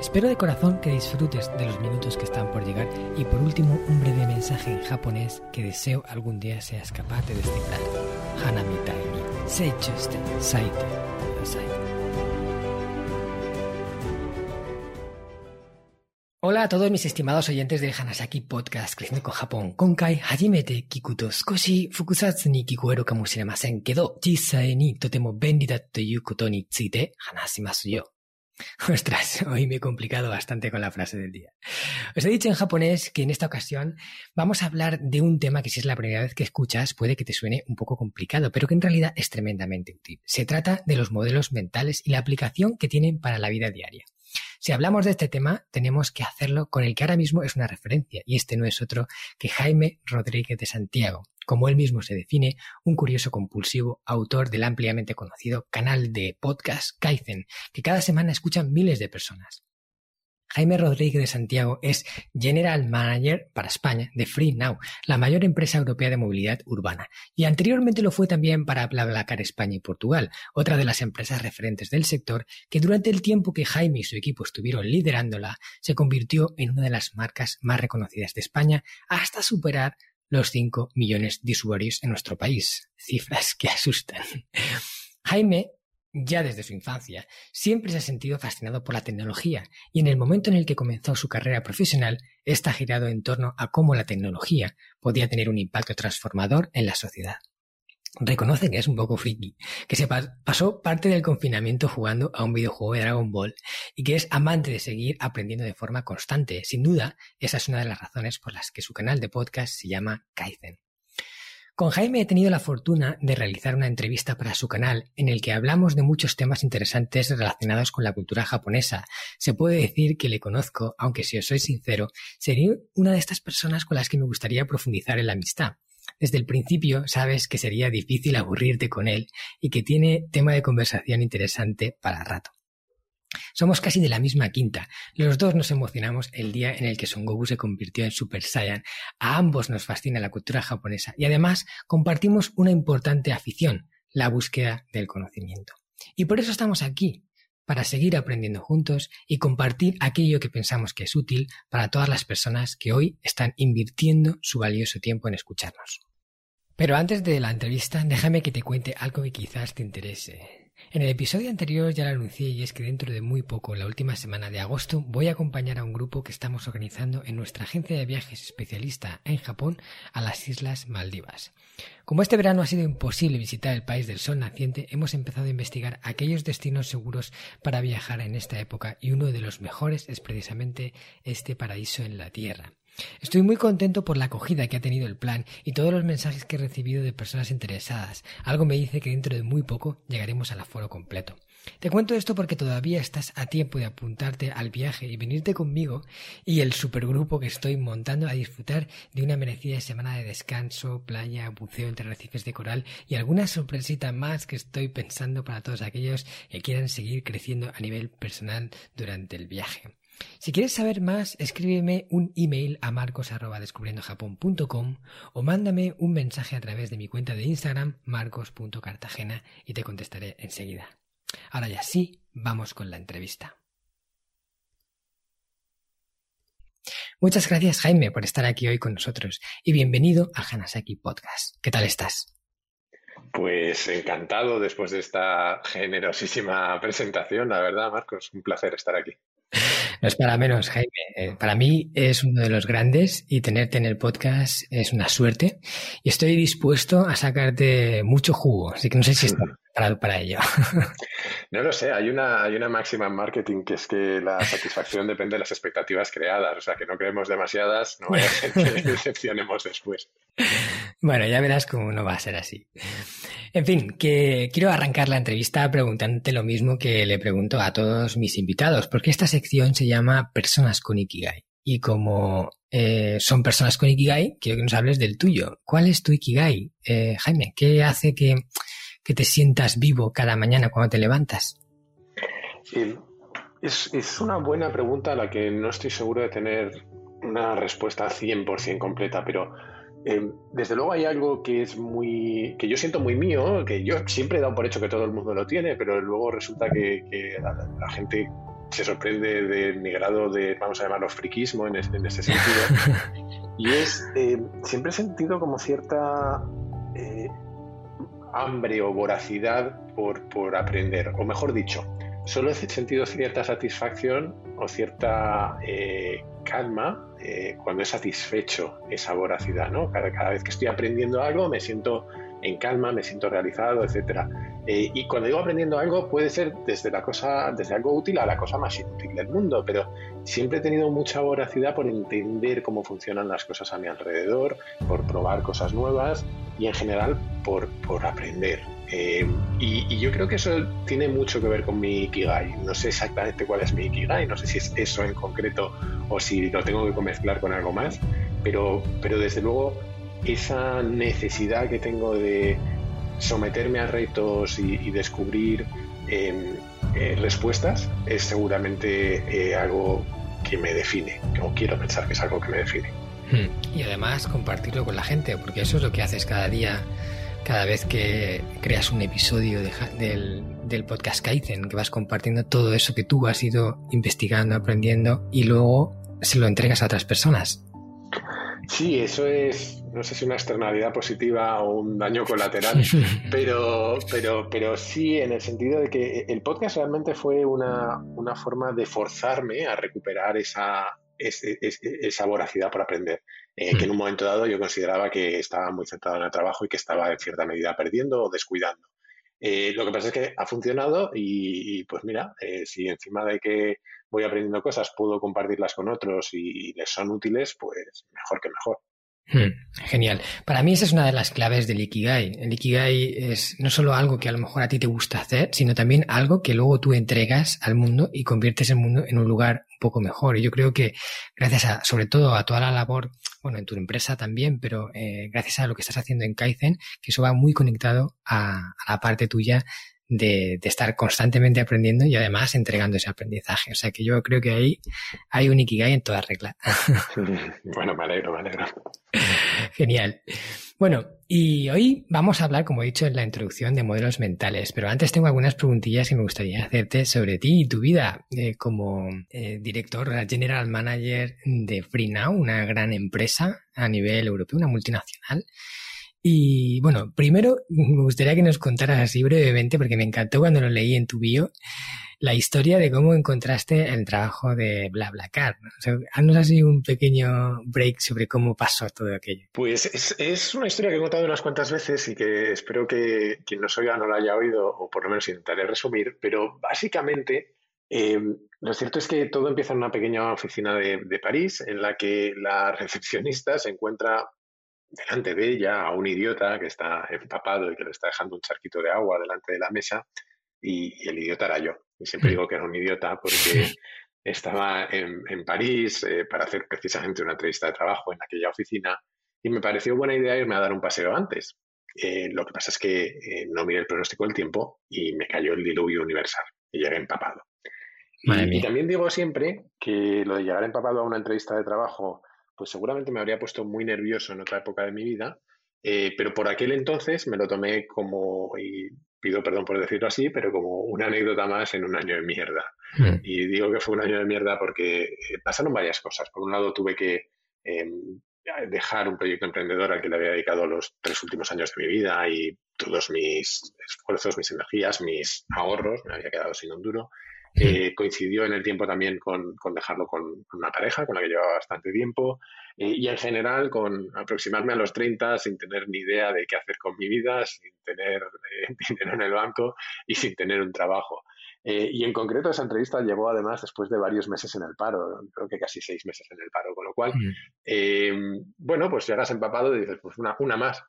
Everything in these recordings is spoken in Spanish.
Espero de corazón que disfrutes de los minutos que están por llegar y por último un breve mensaje en japonés que deseo algún día seas capaz de descifrar. Hanamitai ni seichuste saite. Hola a todos mis estimados oyentes del Hanasaki Podcast Creciendo con Japón. Konkai hajimete kikuto skoshi fukusatsu ni kikueru kamoshiremasen kedo, jissae ni totemo benri da toiu ni tsuite hanashimasu yo. Ostras, hoy me he complicado bastante con la frase del día. Os he dicho en japonés que en esta ocasión vamos a hablar de un tema que si es la primera vez que escuchas puede que te suene un poco complicado, pero que en realidad es tremendamente útil. Se trata de los modelos mentales y la aplicación que tienen para la vida diaria. Si hablamos de este tema, tenemos que hacerlo con el que ahora mismo es una referencia, y este no es otro que Jaime Rodríguez de Santiago, como él mismo se define, un curioso compulsivo autor del ampliamente conocido canal de podcast Kaizen, que cada semana escuchan miles de personas. Jaime Rodríguez de Santiago es General Manager para España de Free Now, la mayor empresa europea de movilidad urbana, y anteriormente lo fue también para BlaBlaCar España y Portugal, otra de las empresas referentes del sector que durante el tiempo que Jaime y su equipo estuvieron liderándola, se convirtió en una de las marcas más reconocidas de España hasta superar los 5 millones de usuarios en nuestro país. Cifras que asustan. Jaime ya desde su infancia, siempre se ha sentido fascinado por la tecnología y en el momento en el que comenzó su carrera profesional, está girado en torno a cómo la tecnología podía tener un impacto transformador en la sociedad. Reconoce que es un poco friki, que se pasó parte del confinamiento jugando a un videojuego de Dragon Ball y que es amante de seguir aprendiendo de forma constante. Sin duda, esa es una de las razones por las que su canal de podcast se llama Kaizen. Con Jaime he tenido la fortuna de realizar una entrevista para su canal en el que hablamos de muchos temas interesantes relacionados con la cultura japonesa. Se puede decir que le conozco, aunque si os soy sincero, sería una de estas personas con las que me gustaría profundizar en la amistad. Desde el principio sabes que sería difícil aburrirte con él y que tiene tema de conversación interesante para rato. Somos casi de la misma quinta. Los dos nos emocionamos el día en el que Son Goku se convirtió en Super Saiyan. A ambos nos fascina la cultura japonesa y además compartimos una importante afición, la búsqueda del conocimiento. Y por eso estamos aquí, para seguir aprendiendo juntos y compartir aquello que pensamos que es útil para todas las personas que hoy están invirtiendo su valioso tiempo en escucharnos. Pero antes de la entrevista, déjame que te cuente algo que quizás te interese. En el episodio anterior ya lo anuncié y es que dentro de muy poco, la última semana de agosto, voy a acompañar a un grupo que estamos organizando en nuestra agencia de viajes especialista en Japón a las Islas Maldivas. Como este verano ha sido imposible visitar el país del sol naciente, hemos empezado a investigar aquellos destinos seguros para viajar en esta época y uno de los mejores es precisamente este paraíso en la Tierra. Estoy muy contento por la acogida que ha tenido el plan y todos los mensajes que he recibido de personas interesadas. Algo me dice que dentro de muy poco llegaremos al aforo completo. Te cuento esto porque todavía estás a tiempo de apuntarte al viaje y venirte conmigo y el supergrupo que estoy montando a disfrutar de una merecida semana de descanso, playa, buceo entre arrecifes de coral y alguna sorpresita más que estoy pensando para todos aquellos que quieran seguir creciendo a nivel personal durante el viaje. Si quieres saber más, escríbeme un email a marcos.descubriendojapón.com o mándame un mensaje a través de mi cuenta de Instagram, marcos.cartagena, y te contestaré enseguida. Ahora ya sí, vamos con la entrevista. Muchas gracias Jaime por estar aquí hoy con nosotros y bienvenido a Hanasaki Podcast. ¿Qué tal estás? Pues encantado después de esta generosísima presentación, la verdad, Marcos, un placer estar aquí. No es para menos, Jaime. Eh, para mí es uno de los grandes y tenerte en el podcast es una suerte. Y estoy dispuesto a sacarte mucho jugo, así que no sé si estás preparado para ello. No lo sé, hay una, hay una máxima en marketing que es que la satisfacción depende de las expectativas creadas. O sea, que no creemos demasiadas, no vaya a ser que decepcionemos después. Bueno, ya verás cómo no va a ser así. En fin, que quiero arrancar la entrevista preguntándote lo mismo que le pregunto a todos mis invitados, porque esta sección se llama Personas con Ikigai. Y como eh, son personas con Ikigai, quiero que nos hables del tuyo. ¿Cuál es tu Ikigai, eh, Jaime? ¿Qué hace que, te sientas vivo cada mañana cuando te levantas? es, es, una buena pregunta a la que no estoy seguro de tener una respuesta 100% completa, pero eh, desde luego hay algo que es muy que yo siento muy mío, que yo siempre he dado por hecho que todo el mundo lo tiene, pero luego resulta que, la, gente se sorprende de mi grado de, vamos a llamarlo, friquismo en, ese sentido. y es, eh, siempre he sentido como cierta eh, hambre o voracidad por, por aprender, o mejor dicho, solo he sentido cierta satisfacción o cierta calma eh, cuando he satisfecho esa voracidad, ¿no? Cada, cada, vez que estoy aprendiendo algo me siento en calma, me siento realizado, etcétera. Eh, y cuando digo aprendiendo algo puede ser desde la cosa, desde algo útil a la cosa más inútil del mundo, pero siempre he tenido mucha voracidad por entender cómo funcionan las cosas a mi alrededor, por probar cosas nuevas y en general por, por aprender. Eh, y, yo creo que eso tiene mucho que ver con mi Ikigai. No sé exactamente cuál es mi Ikigai, no sé si es eso en concreto o si lo tengo que mezclar con algo más, pero, pero desde luego esa necesidad que tengo de someterme a retos y, descubrir em, eh, respuestas es seguramente eh, algo que me define, o quiero pensar que es algo que me define. Hmm. Y además compartirlo con la gente, porque eso es lo que haces cada día cada vez que creas un episodio del, podcast Kaizen, que vas compartiendo todo eso que tú has ido investigando, aprendiendo y luego se lo entregas a otras personas. Sí, eso es, no sé si una externalidad positiva o un daño colateral, pero, pero, pero sí en el sentido de que el podcast realmente fue una, una forma de forzarme a recuperar esa, esa voracidad por aprender, eh, que en un momento dado yo consideraba que estaba muy centrado en el trabajo y que estaba en cierta medida perdiendo o descuidando. Eh, lo que pasa es que ha funcionado y, pues mira, eh, si encima de que voy aprendiendo cosas puedo compartirlas con otros y les son útiles, pues mejor que mejor. Hmm, genial. Para mí esa es una de las claves del Ikigai. El Ikigai es no solo algo que a lo mejor a ti te gusta hacer, sino también algo que luego tú entregas al mundo y conviertes el mundo en un lugar un poco mejor. Y yo creo que gracias a, sobre todo a toda la labor, bueno, en tu empresa también, pero eh, gracias a lo que estás haciendo en Kaizen, que eso va muy conectado a, a la parte tuya de, estar constantemente aprendiendo y además entregando ese aprendizaje. O sea que yo creo que ahí hay un Ikigai en toda regla. bueno, me alegro, me alegro. Genial. Bueno, y hoy vamos a hablar, como he dicho en la introducción, de modelos mentales, pero antes tengo algunas preguntillas que me gustaría hacerte sobre ti y tu vida eh, como eh, director, general manager de FreeNow, una gran empresa a nivel europeo, una multinacional. Y bueno, primero me gustaría que nos contaras así brevemente, porque me encantó cuando lo leí en tu bio, la historia de cómo encontraste el trabajo de BlaBlaCar. O sea, haznos así un pequeño break sobre cómo pasó todo aquello. Pues es, una historia que he contado unas cuantas veces y que espero que quien nos oiga no la haya oído, o por lo menos intentaré resumir, pero básicamente eh, lo cierto es que todo empieza en una pequeña oficina de París en la que la recepcionista se encuentra delante de ella a un idiota que está empapado y que le está dejando un charquito de agua delante de la mesa y, el idiota era yo. Y siempre digo que era un idiota porque estaba en, París eh, para hacer precisamente una entrevista de trabajo en aquella oficina y me pareció buena idea irme a dar un paseo antes. Eh, lo que pasa es que eh, no miré el pronóstico del tiempo y me cayó el diluvio universal y llegué empapado. y, también digo siempre que lo de llegar empapado a una entrevista de trabajo pues seguramente me habría puesto muy nervioso en otra época de mi vida, eh, pero por aquel entonces me lo tomé como, y pido perdón por decirlo así, pero como una anécdota más en un año de mierda. Hmm. Y digo que fue un año de mierda porque eh, pasaron varias cosas. Por un lado tuve que em, dejar un proyecto emprendedor al que le había dedicado los tres últimos años de mi vida y todos mis esfuerzos, mis energías, mis ahorros, me había quedado sin un duro. Eh, coincidió en el tiempo también con, dejarlo con, una pareja con la que llevaba bastante tiempo eh, y en general con aproximarme a los 30 sin tener ni idea de qué hacer con mi vida, sin tener eh, dinero en el banco y sin tener un trabajo. y en concreto esa entrevista llegó además después de varios meses en el paro, creo que casi seis meses en el paro, con lo cual, bueno, pues llegas empapado y dices, pues una, una más.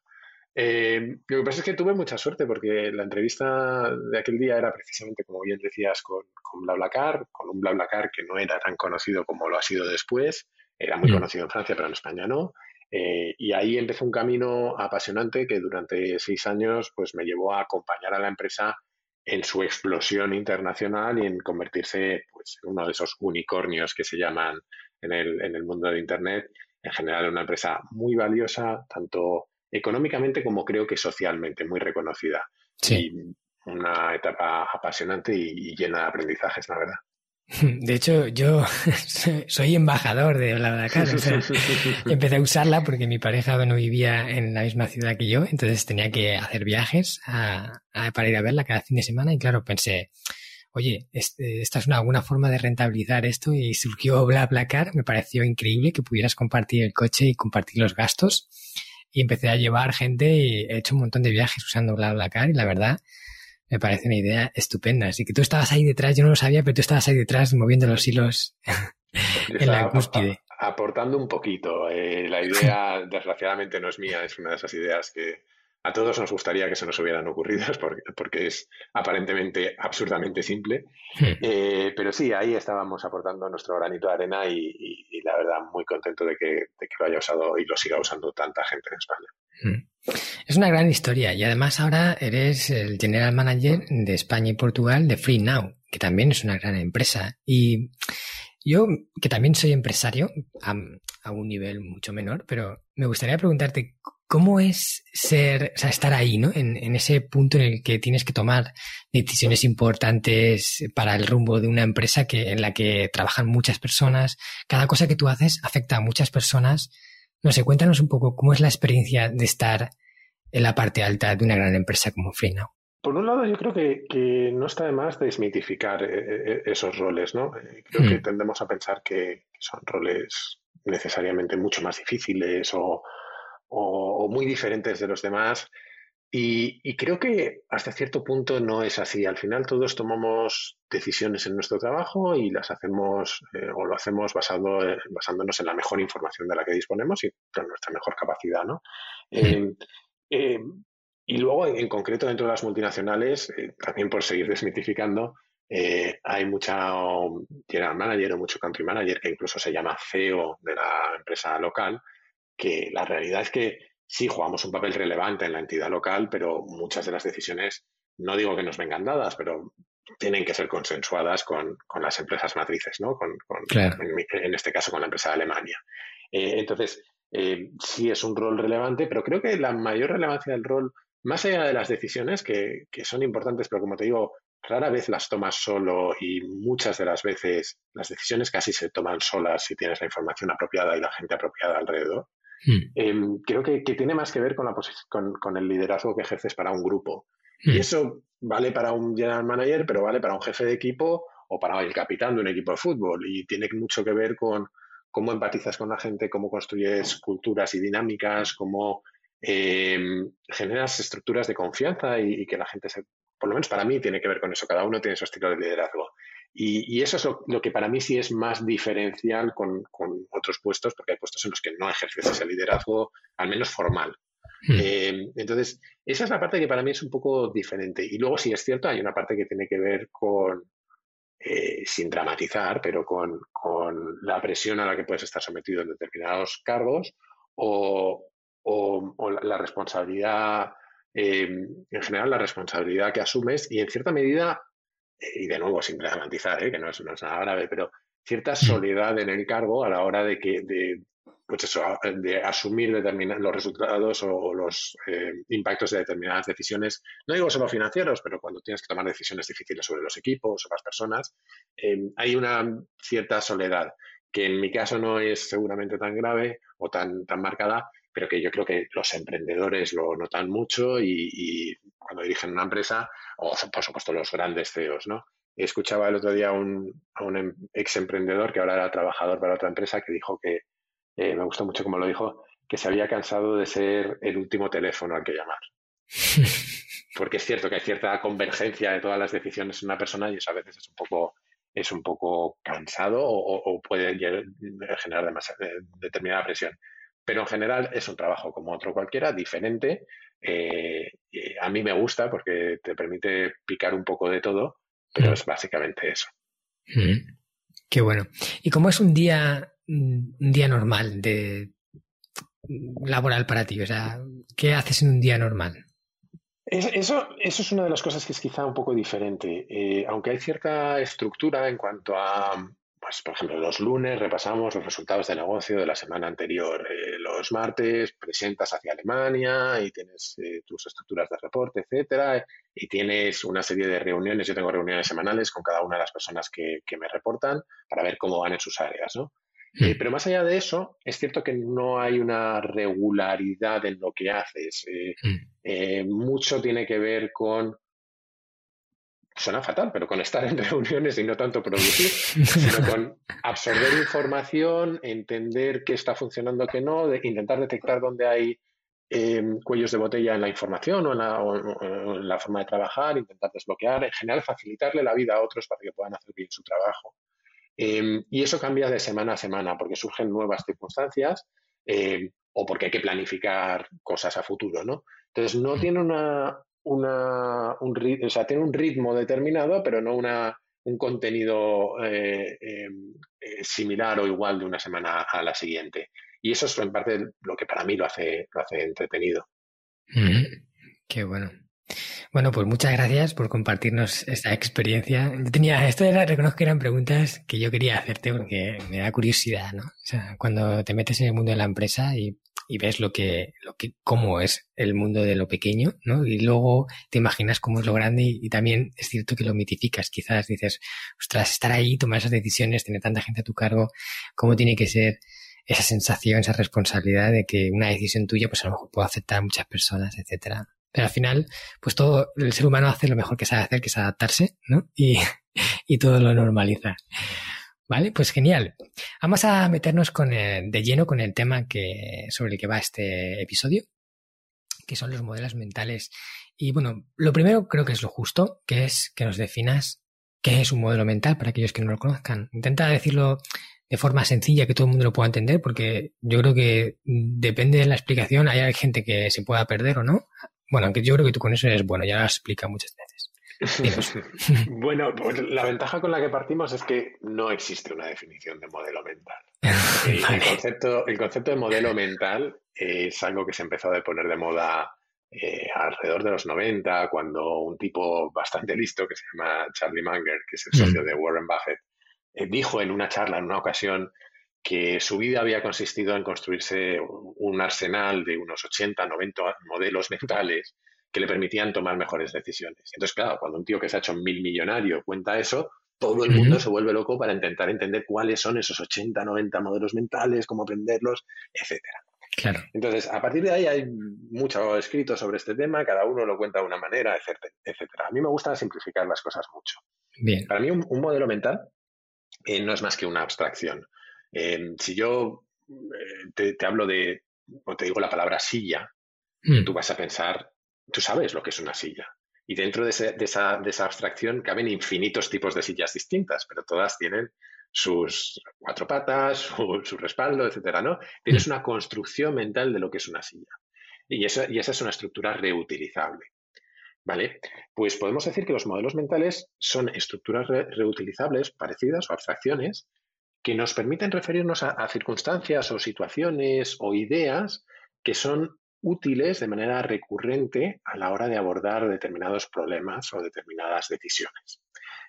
Eh, lo que pasa es que tuve mucha suerte porque la entrevista de aquel día era precisamente, como bien decías, con, con BlaBlaCar, con un BlaBlaCar que no era tan conocido como lo ha sido después, Era muy mm. conocido en Francia, pero en España no. Eh, y ahí empezó un camino apasionante que durante seis años pues, me llevó a acompañar a la empresa en su explosión internacional y en convertirse pues, en uno de esos unicornios que se llaman en el, en el mundo de Internet. En general, una empresa muy valiosa, tanto económicamente como creo que socialmente, muy reconocida. Sí. Y una etapa apasionante y llena de aprendizajes, la verdad. De hecho, yo soy embajador de BlaBlaCar. O empecé a usarla porque mi pareja no vivía en la misma ciudad que yo, entonces tenía que hacer viajes para ir a verla cada fin de semana y claro, pensé, oye, este, esta es una buena forma de rentabilizar esto y surgió BlaBlaCar, me pareció increíble que pudieras compartir el coche y compartir los gastos y empecé a llevar gente y he hecho un montón de viajes usando BlaBlaCar y la verdad me parece una idea estupenda. Así que tú estabas ahí detrás, yo no lo sabía, pero tú estabas ahí detrás moviendo los hilos en la cúspide. Aportando un poquito. Eh, la idea, desgraciadamente, no es mía, es una de esas ideas que a todos nos gustaría que se nos hubieran ocurrido, porque, es aparentemente absurdamente simple. Hmm. Eh, pero sí, ahí estábamos aportando nuestro granito de arena y, la verdad muy contento de que, de que, lo haya usado y lo siga usando tanta gente en España. Hmm. Es una gran historia y además ahora eres el general manager de España y Portugal de Free Now, que también es una gran empresa. Y yo, que también soy empresario, a, un nivel mucho menor, pero me gustaría preguntarte cómo es ser, o sea, estar ahí, ¿no? En, ese punto en el que tienes que tomar decisiones importantes para el rumbo de una empresa que, en la que trabajan muchas personas. Cada cosa que tú haces afecta a muchas personas no sé, cuéntanos un poco cómo es la experiencia de estar en la parte alta de una gran empresa como FreeNow. Por un lado, yo creo que, no está de más desmitificar eh, eh, esos roles, ¿no? Eh, creo que hmm. tendemos a pensar que son roles necesariamente mucho más difíciles o, o muy diferentes de los demás y, creo que hasta cierto punto no es así. Al final todos tomamos decisiones en nuestro trabajo y las hacemos eh, o lo hacemos basado, eh, basándonos en la mejor información de la que disponemos y con nuestra mejor capacidad. ¿no? Em, em, y luego, en, concreto, dentro de las multinacionales, eh, también por seguir desmitificando, hay mucha general manager o mucho country manager que incluso se llama CEO de la empresa local, que la realidad es que sí jugamos un papel relevante en la entidad local, pero muchas de las decisiones, no digo que nos vengan dadas, pero tienen que ser consensuadas con, las empresas matrices, ¿no? Con, en, este caso con la empresa de Alemania. Eh, entonces, eh, sí es un rol relevante, pero creo que la mayor relevancia del rol, más allá de las decisiones, que, que son importantes, pero como te digo, rara vez las tomas solo y muchas de las veces las decisiones casi se toman solas si tienes la información apropiada y la gente apropiada alrededor. Hmm. Em, creo que, tiene más que ver con, la con, con, el liderazgo que ejerces para un grupo. Y hmm. eso vale para un general manager, pero vale para un jefe de equipo o para el capitán de un equipo de fútbol. Y tiene mucho que ver con cómo empatizas con la gente, cómo construyes culturas y dinámicas, cómo em, generas estructuras de confianza y, y, que la gente se... Por lo menos para mí tiene que ver con eso. Cada uno tiene su estilo de liderazgo. Y, eso es lo, que para mí sí es más diferencial con, otros puestos, porque hay puestos en los que no ejerces ese liderazgo, al menos formal. Hmm. Eh, entonces, esa es la parte que para mí es un poco diferente. Y luego, sí es cierto, hay una parte que tiene que ver con, eh, sin dramatizar, pero con, la presión a la que puedes estar sometido en determinados cargos o, la, responsabilidad, eh, en general, la responsabilidad que asumes y en cierta medida y de nuevo sin dramatizar, ¿eh? que no es, nada grave, pero cierta soledad en el cargo a la hora de que de, pues eso, de asumir los resultados o, los eh, impactos de determinadas decisiones, no digo solo financieros, pero cuando tienes que tomar decisiones difíciles sobre los equipos o las personas, eh, hay una cierta soledad que en mi caso no es seguramente tan grave o tan, tan marcada, pero que yo creo que los emprendedores lo notan mucho y, cuando dirigen una empresa, o por supuesto los grandes CEOs, ¿no? Escuchaba el otro día un, a un em, ex emprendedor que ahora era trabajador para otra empresa que dijo que, eh, me gustó mucho como lo dijo, que se había cansado de ser el último teléfono al que llamar. Porque es cierto que hay cierta convergencia de todas las decisiones en una persona y eso a veces es un poco es un poco cansado o, puede generar eh, determinada presión pero en general es un trabajo como otro cualquiera, diferente. Eh, a mí me gusta porque te permite picar un poco de todo, pero mm. es básicamente eso. Mm. Qué bueno. ¿Y cómo es un día un día normal de laboral para ti? O sea, ¿qué haces en un día normal? Eso, eso es una de las cosas que es quizá un poco diferente. Eh, aunque hay cierta estructura en cuanto a pues, por ejemplo, los lunes repasamos los resultados de negocio de la semana anterior. Eh, los martes presentas hacia Alemania y tienes eh, tus estructuras de reporte, etcétera, y tienes una serie de reuniones. Yo tengo reuniones semanales con cada una de las personas que, me reportan para ver cómo van en sus áreas, ¿no? Eh, mm. pero más allá de eso, es cierto que no hay una regularidad en lo que haces. Mm. mucho tiene que ver con suena fatal, pero con estar en reuniones y no tanto producir, sino con absorber información, entender qué está funcionando, qué no, de intentar detectar dónde hay em, cuellos de botella en la información o en la, forma de trabajar, intentar desbloquear, en general facilitarle la vida a otros para que puedan hacer bien su trabajo. Em, y eso cambia de semana a semana porque surgen nuevas circunstancias em, o porque hay que planificar cosas a futuro, ¿no? Entonces, no mm. tiene una, una, un, o sea, tiene un ritmo determinado, pero no una, un contenido eh, em, eh, similar o igual de una semana a la siguiente. Y eso es en parte lo que para mí lo hace, lo hace entretenido. Qué bueno. Bueno, pues muchas gracias por compartirnos esta experiencia. Yo tenía, esto era, reconozco que eran preguntas que yo quería hacerte porque me da curiosidad, ¿no? O sea, cuando te metes en el mundo de la empresa y y ves lo que, lo que, cómo es el mundo de lo pequeño, ¿no? Y luego te imaginas cómo es lo grande y, también es cierto que lo mitificas. Quizás dices, ostras, estar ahí, tomar esas decisiones, tener tanta gente a tu cargo, cómo tiene que ser esa sensación, esa responsabilidad de que una decisión tuya, pues a lo mejor puede afectar a muchas personas, etcétera. Pero al final, pues todo, el ser humano hace lo mejor que sabe hacer, que es adaptarse, ¿no? Y, y todo lo normaliza. Vale, pues genial. Vamos a meternos con de lleno con el tema que, sobre el que va este episodio, que son los modelos mentales. Y bueno, lo primero creo que es lo justo, que es que nos definas qué es un modelo mental para aquellos que no lo conozcan. Intenta decirlo de forma sencilla que todo el mundo lo pueda entender, porque yo creo que depende de la explicación, hay gente que se pueda perder o no. Bueno, aunque yo creo que tú con eso eres bueno, ya lo has explicado muchas veces. bueno, pues la ventaja con la que partimos es que no existe una definición de modelo mental. El, concepto, el concepto de modelo mental es algo que se empezó a poner de moda eh, alrededor de los 90, cuando un tipo bastante listo que se llama Charlie Munger, que es el socio mm. de Warren Buffett, eh, dijo en una charla, en una ocasión, que su vida había consistido en construirse un arsenal de unos 80, 90 modelos mentales que le permitían tomar mejores decisiones. Entonces, claro, cuando un tío que se ha hecho mil millonario cuenta eso, todo el mundo se vuelve loco para intentar entender cuáles son esos 80, 90 modelos mentales, cómo aprenderlos, etcétera. Claro. Entonces, a partir de ahí hay mucho escrito sobre este tema, cada uno lo cuenta de una manera, etcétera. A mí me gusta simplificar las cosas mucho. Bien. Para mí, un, modelo mental eh, no es más que una abstracción. Eh, si yo eh, te, hablo de, o te digo la palabra silla, mm. tú vas a pensar tú sabes lo que es una silla. Y dentro de, esa, abstracción caben infinitos tipos de sillas distintas, pero todas tienen sus cuatro patas, su, respaldo, etcétera, ¿no? Tienes una construcción mental de lo que es una silla. Y, esa es una estructura reutilizable. ¿Vale? Pues podemos decir que los modelos mentales son estructuras reutilizables, parecidas o abstracciones, que nos permiten referirnos a circunstancias o situaciones o ideas que son útiles de manera recurrente a la hora de abordar determinados problemas o determinadas decisiones.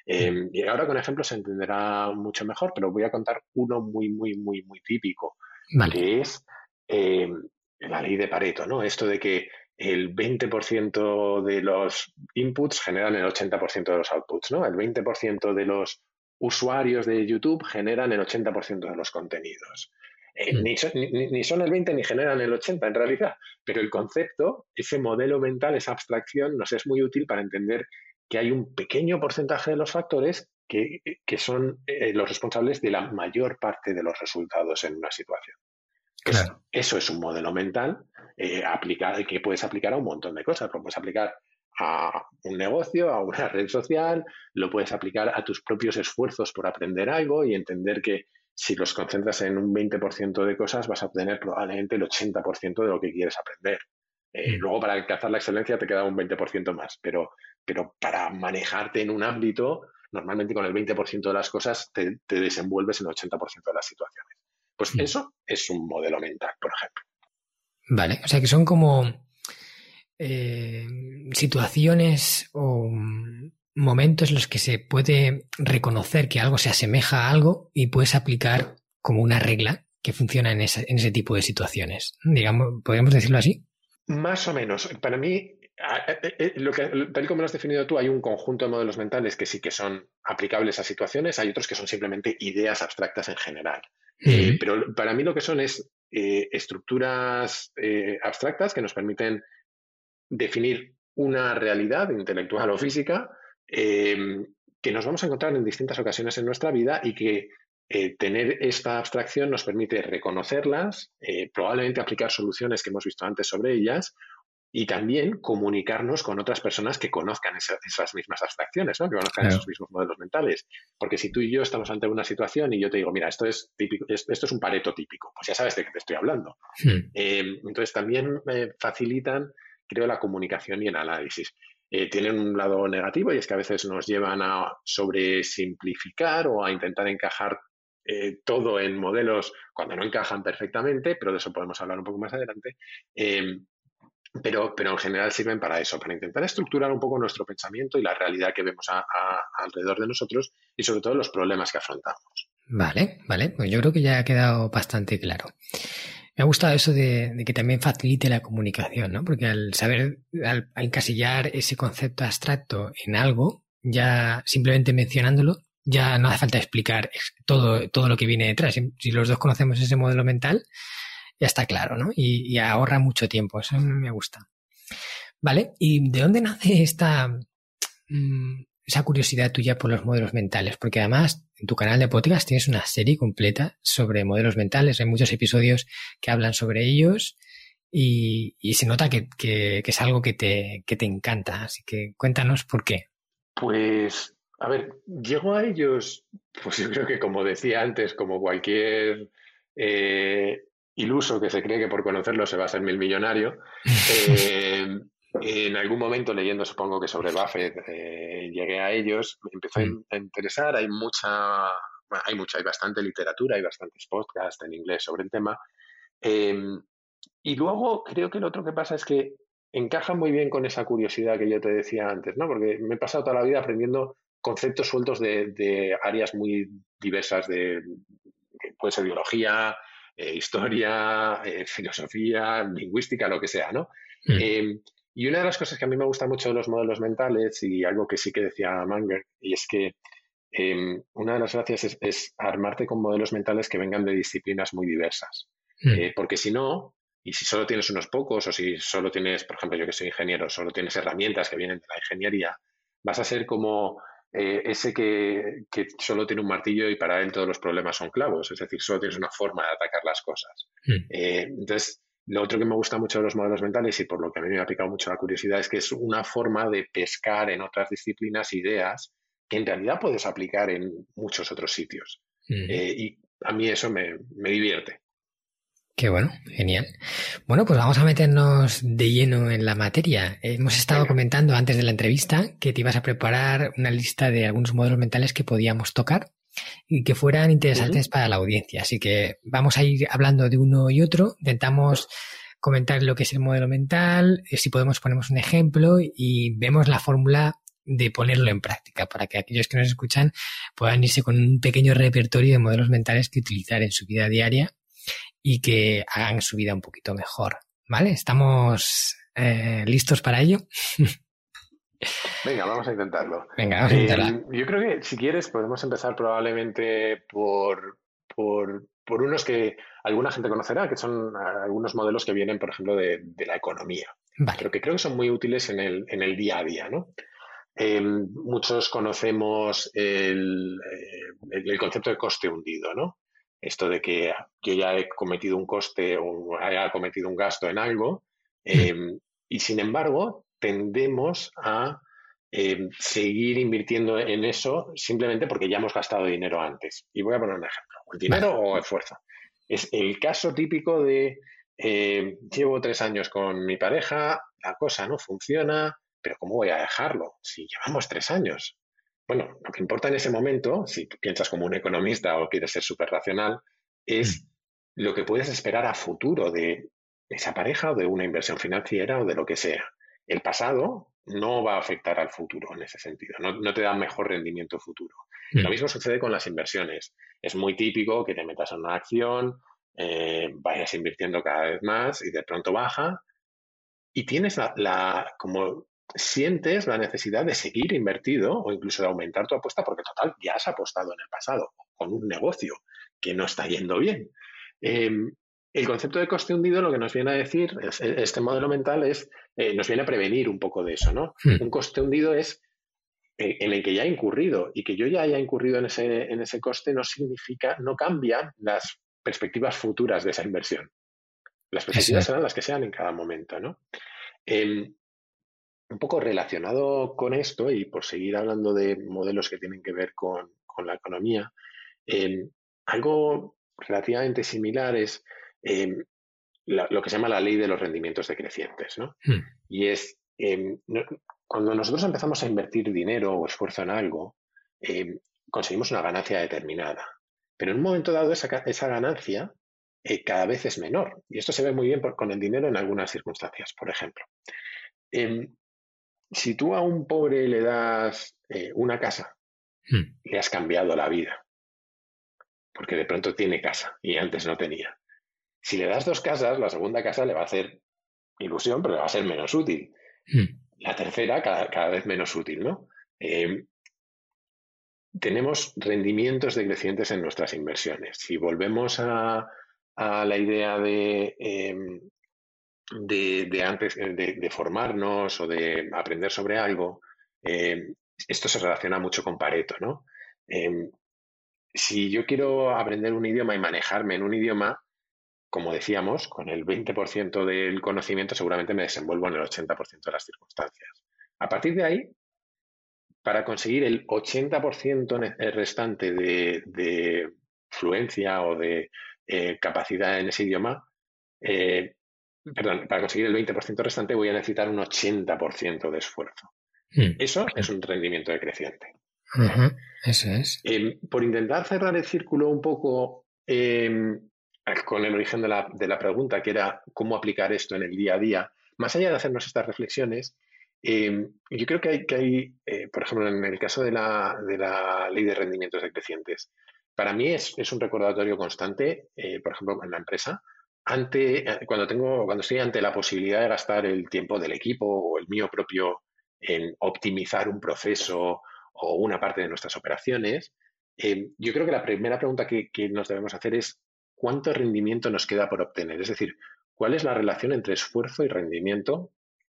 Em, y ahora con ejemplos se entenderá mucho mejor, pero voy a contar uno muy, muy, muy, muy típico, que es em, la ley de Pareto, ¿no? Esto de que el 20% de los inputs generan el 80% de los outputs, ¿no? El 20% de los usuarios de YouTube generan el 80% de los contenidos. Eh, mm. ni, son, el 20 ni generan el 80 en realidad, pero el concepto, ese modelo mental, esa abstracción, nos es muy útil para entender que hay un pequeño porcentaje de los factores que, son eh, los responsables de la mayor parte de los resultados en una situación. eso es un modelo mental eh, que puedes aplicar a un montón de cosas. Lo puedes aplicar a un negocio, a una red social, lo puedes aplicar a tus propios esfuerzos por aprender algo y entender que si los concentras en un 20% de cosas, vas a obtener probablemente el 80% de lo que quieres aprender. Eh, mm. Luego, para alcanzar la excelencia, te queda un 20% más, pero, pero para manejarte en un ámbito, normalmente con el 20% de las cosas te, desenvuelves en el 80% de las situaciones. Pues mm. eso es un modelo mental, por ejemplo. Vale, o sea que son como eh, situaciones o momentos en los que se puede reconocer que algo se asemeja a algo y puedes aplicar como una regla que funciona en, ese tipo de situaciones. Digamos, ¿podríamos decirlo así? Más o menos. Para mí, eh, eh, lo que, tal y como lo has definido tú, hay un conjunto de modelos mentales que sí que son aplicables a situaciones, hay otros que son simplemente ideas abstractas en general. Eh, pero para mí lo que son es estructuras abstractas que nos permiten definir una realidad intelectual o física que nos vamos a encontrar en distintas ocasiones en nuestra vida y que eh, tener esta abstracción nos permite reconocerlas, eh, probablemente aplicar soluciones que hemos visto antes sobre ellas y también comunicarnos con otras personas que conozcan esas mismas abstracciones, que conozcan esos mismos modelos mentales. Porque si tú y yo estamos ante una situación y yo te digo, mira, esto es típico, esto es un pareto típico, pues ya sabes de qué te estoy hablando. Hmm. Eh, entonces también facilitan, creo, la comunicación y el análisis. tienen un lado negativo y es que a veces nos llevan a sobresimplificar o a intentar encajar eh, todo en modelos cuando no encajan perfectamente, pero de eso podemos hablar un poco más adelante. Em, pero, pero en general sirven para eso, para intentar estructurar un poco nuestro pensamiento y la realidad que vemos alrededor de nosotros y sobre todo los problemas que afrontamos. Vale, vale, pues yo creo que ya ha quedado bastante claro. Me ha gustado eso de, que también facilite la comunicación, ¿no? Porque al saber, al encasillar ese concepto abstracto en algo, ya simplemente mencionándolo, ya no hace falta explicar todo, todo lo que viene detrás. Si, los dos conocemos ese modelo mental, ya está claro, ¿no? Y, ahorra mucho tiempo, eso me gusta. ¿Vale? ¿Y de dónde nace esta, mm, esa curiosidad tuya por los modelos mentales? Porque además en tu canal de podcast tienes una serie completa sobre modelos mentales, hay muchos episodios que hablan sobre ellos y, se nota que, que, es algo que te, que te encanta. Así que cuéntanos por qué. Pues a ver, llego a ellos, pues yo creo que como decía antes, como cualquier eh, iluso que se cree que por conocerlo se va a ser mil millonario, eh, en algún momento leyendo, supongo que sobre Buffett, eh, llegué a ellos, me empezó a mm. interesar, hay mucha, hay mucha, hay bastante literatura, hay bastantes podcasts en inglés sobre el tema. Em, y luego creo que lo otro que pasa es que encaja muy bien con esa curiosidad que yo te decía antes, ¿no? Porque me he pasado toda la vida aprendiendo conceptos sueltos de, áreas muy diversas de, puede ser biología, eh, historia, eh, filosofía, lingüística, lo que sea, ¿no? Mm. Em, y una de las cosas que a mí me gusta mucho de los modelos mentales y algo que sí que decía Manger, y es que em, una de las gracias es, armarte con modelos mentales que vengan de disciplinas muy diversas. Mm. Eh, porque si no, y si solo tienes unos pocos, o si solo tienes, por ejemplo, yo que soy ingeniero, solo tienes herramientas que vienen de la ingeniería, vas a ser como eh, ese que, solo tiene un martillo y para él todos los problemas son clavos, es decir, solo tienes una forma de atacar las cosas. Hmm. Eh, entonces, lo otro que me gusta mucho de los modelos mentales y por lo que a mí me ha picado mucho la curiosidad es que es una forma de pescar en otras disciplinas ideas que en realidad puedes aplicar en muchos otros sitios. Hmm. Eh, y a mí eso me divierte. Qué bueno, genial. Bueno, pues vamos a meternos de lleno en la materia. Hemos estado comentando antes de la entrevista que te ibas a preparar una lista de algunos modelos mentales que podíamos tocar y que fueran interesantes para la audiencia. Así que vamos a ir hablando de uno y otro. Intentamos comentar lo que es el modelo mental, eh, si podemos ponemos un ejemplo y vemos la fórmula de ponerlo en práctica para que aquellos que nos escuchan puedan irse con un pequeño repertorio de modelos mentales que utilizar en su vida diaria y que hagan su vida un poquito mejor. ¿Vale? ¿Estamos eh, listos para ello? Venga, vamos a intentarlo. Venga, vamos a intentarlo. yo creo que si quieres podemos empezar probablemente por, por, unos que alguna gente conocerá, que son algunos modelos que vienen, por ejemplo, de, la economía, vale. pero que creo que son muy útiles en el, en el día a día, ¿no? Em, muchos conocemos el, eh, el, concepto de coste hundido, ¿no? esto de que yo ya he cometido un coste o haya cometido un gasto en algo, mm. em, y sin embargo tendemos a em, seguir invirtiendo en eso simplemente porque ya hemos gastado dinero antes. Y voy a poner un ejemplo, el dinero o esfuerzo. Es el caso típico de em, llevo tres años con mi pareja, la cosa no funciona, pero ¿cómo voy a dejarlo? Si llevamos tres años. Bueno, lo que importa en ese momento, si piensas como un economista o quieres ser súper racional, es lo que puedes esperar a futuro de esa pareja o de una inversión financiera o de lo que sea. El pasado no va a afectar al futuro en ese sentido, no, te da mejor rendimiento futuro. Lo mm. mismo sucede con las inversiones. Es muy típico que te metas en una acción, eh, vayas invirtiendo cada vez más y de pronto baja y tienes la, como sientes la necesidad de seguir invertido o incluso de aumentar tu apuesta porque total ya has apostado en el pasado con un negocio que no está yendo bien. Em, el concepto de coste hundido lo que nos viene a decir, este modelo mental es, eh, nos viene a prevenir un poco de eso, ¿no? Hmm. Un coste hundido es eh, en el que ya he incurrido y que yo ya haya incurrido en ese, en ese coste no significa, no cambia las perspectivas futuras de esa inversión. Las perspectivas serán las que sean en cada momento, ¿no? Em, un poco relacionado con esto y por seguir hablando de modelos que tienen que ver con, la economía, em, algo relativamente similar es em, lo que se llama la ley de los rendimientos decrecientes, ¿no? Hmm. Y es, cuando nosotros empezamos a invertir dinero o esfuerzo en algo, conseguimos una ganancia determinada. Pero en un momento dado esa, esa ganancia eh, cada vez es menor. Y esto se ve muy bien con el dinero en algunas circunstancias. Por ejemplo, em, si tú a un pobre le das eh, una casa, hmm. le has cambiado la vida. Porque de pronto tiene casa y antes no tenía. Si le das dos casas, la segunda casa le va a hacer ilusión, pero le va a ser menos útil. Hmm. La tercera, cada, vez menos útil, ¿no? Em, tenemos rendimientos decrecientes en nuestras inversiones. Si volvemos a, la idea de, em, de, antes de, formarnos o de aprender sobre algo, em, esto se relaciona mucho con Pareto, ¿no? Em, si yo quiero aprender un idioma y manejarme en un idioma, como decíamos, con el 20% del conocimiento seguramente me desenvuelvo en el 80% de las circunstancias. A partir de ahí, para conseguir el 80% restante de, fluencia o de eh, capacidad en ese idioma, eh, perdón, para conseguir el 20% restante voy a necesitar un 80% de esfuerzo. Hmm. Eso es un rendimiento decreciente. Eso es. Em, por intentar cerrar el círculo un poco em, con el origen de la, de la pregunta, que era cómo aplicar esto en el día a día, más allá de hacernos estas reflexiones, Em, yo creo que hay, que hay eh, por ejemplo, en el caso de la, de la ley de rendimientos decrecientes, para mí es, es un recordatorio constante, eh, por ejemplo, en la empresa, ante, eh, cuando, tengo, cuando estoy ante la posibilidad de gastar el tiempo del equipo o el mío propio en optimizar un proceso o una parte de nuestras operaciones, em, yo creo que la primera pregunta que, que nos debemos hacer es cuánto rendimiento nos queda por obtener. Es decir, cuál es la relación entre esfuerzo y rendimiento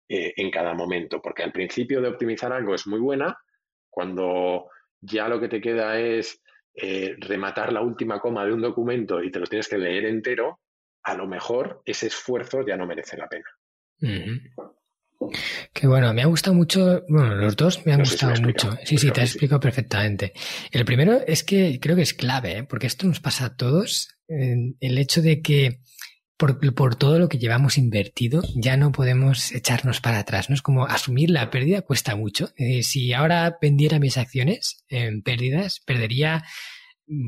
eh, en cada momento, porque al principio de optimizar algo es muy buena, cuando ya lo que te queda es eh, rematar la última coma de un documento y te lo tienes que leer entero, a lo mejor ese esfuerzo ya no merece la pena. Que bueno, me ha gustado mucho, bueno, los dos me han gustado mucho. Sí, sí, te he explicado perfectamente. El primero es que creo que es clave, ¿eh? porque esto nos pasa a todos, el hecho de que por, todo lo que llevamos invertido, ya no podemos echarnos para atrás. ¿no? Es como asumir la pérdida cuesta mucho. Eh, si ahora vendiera mis acciones en pérdidas, perdería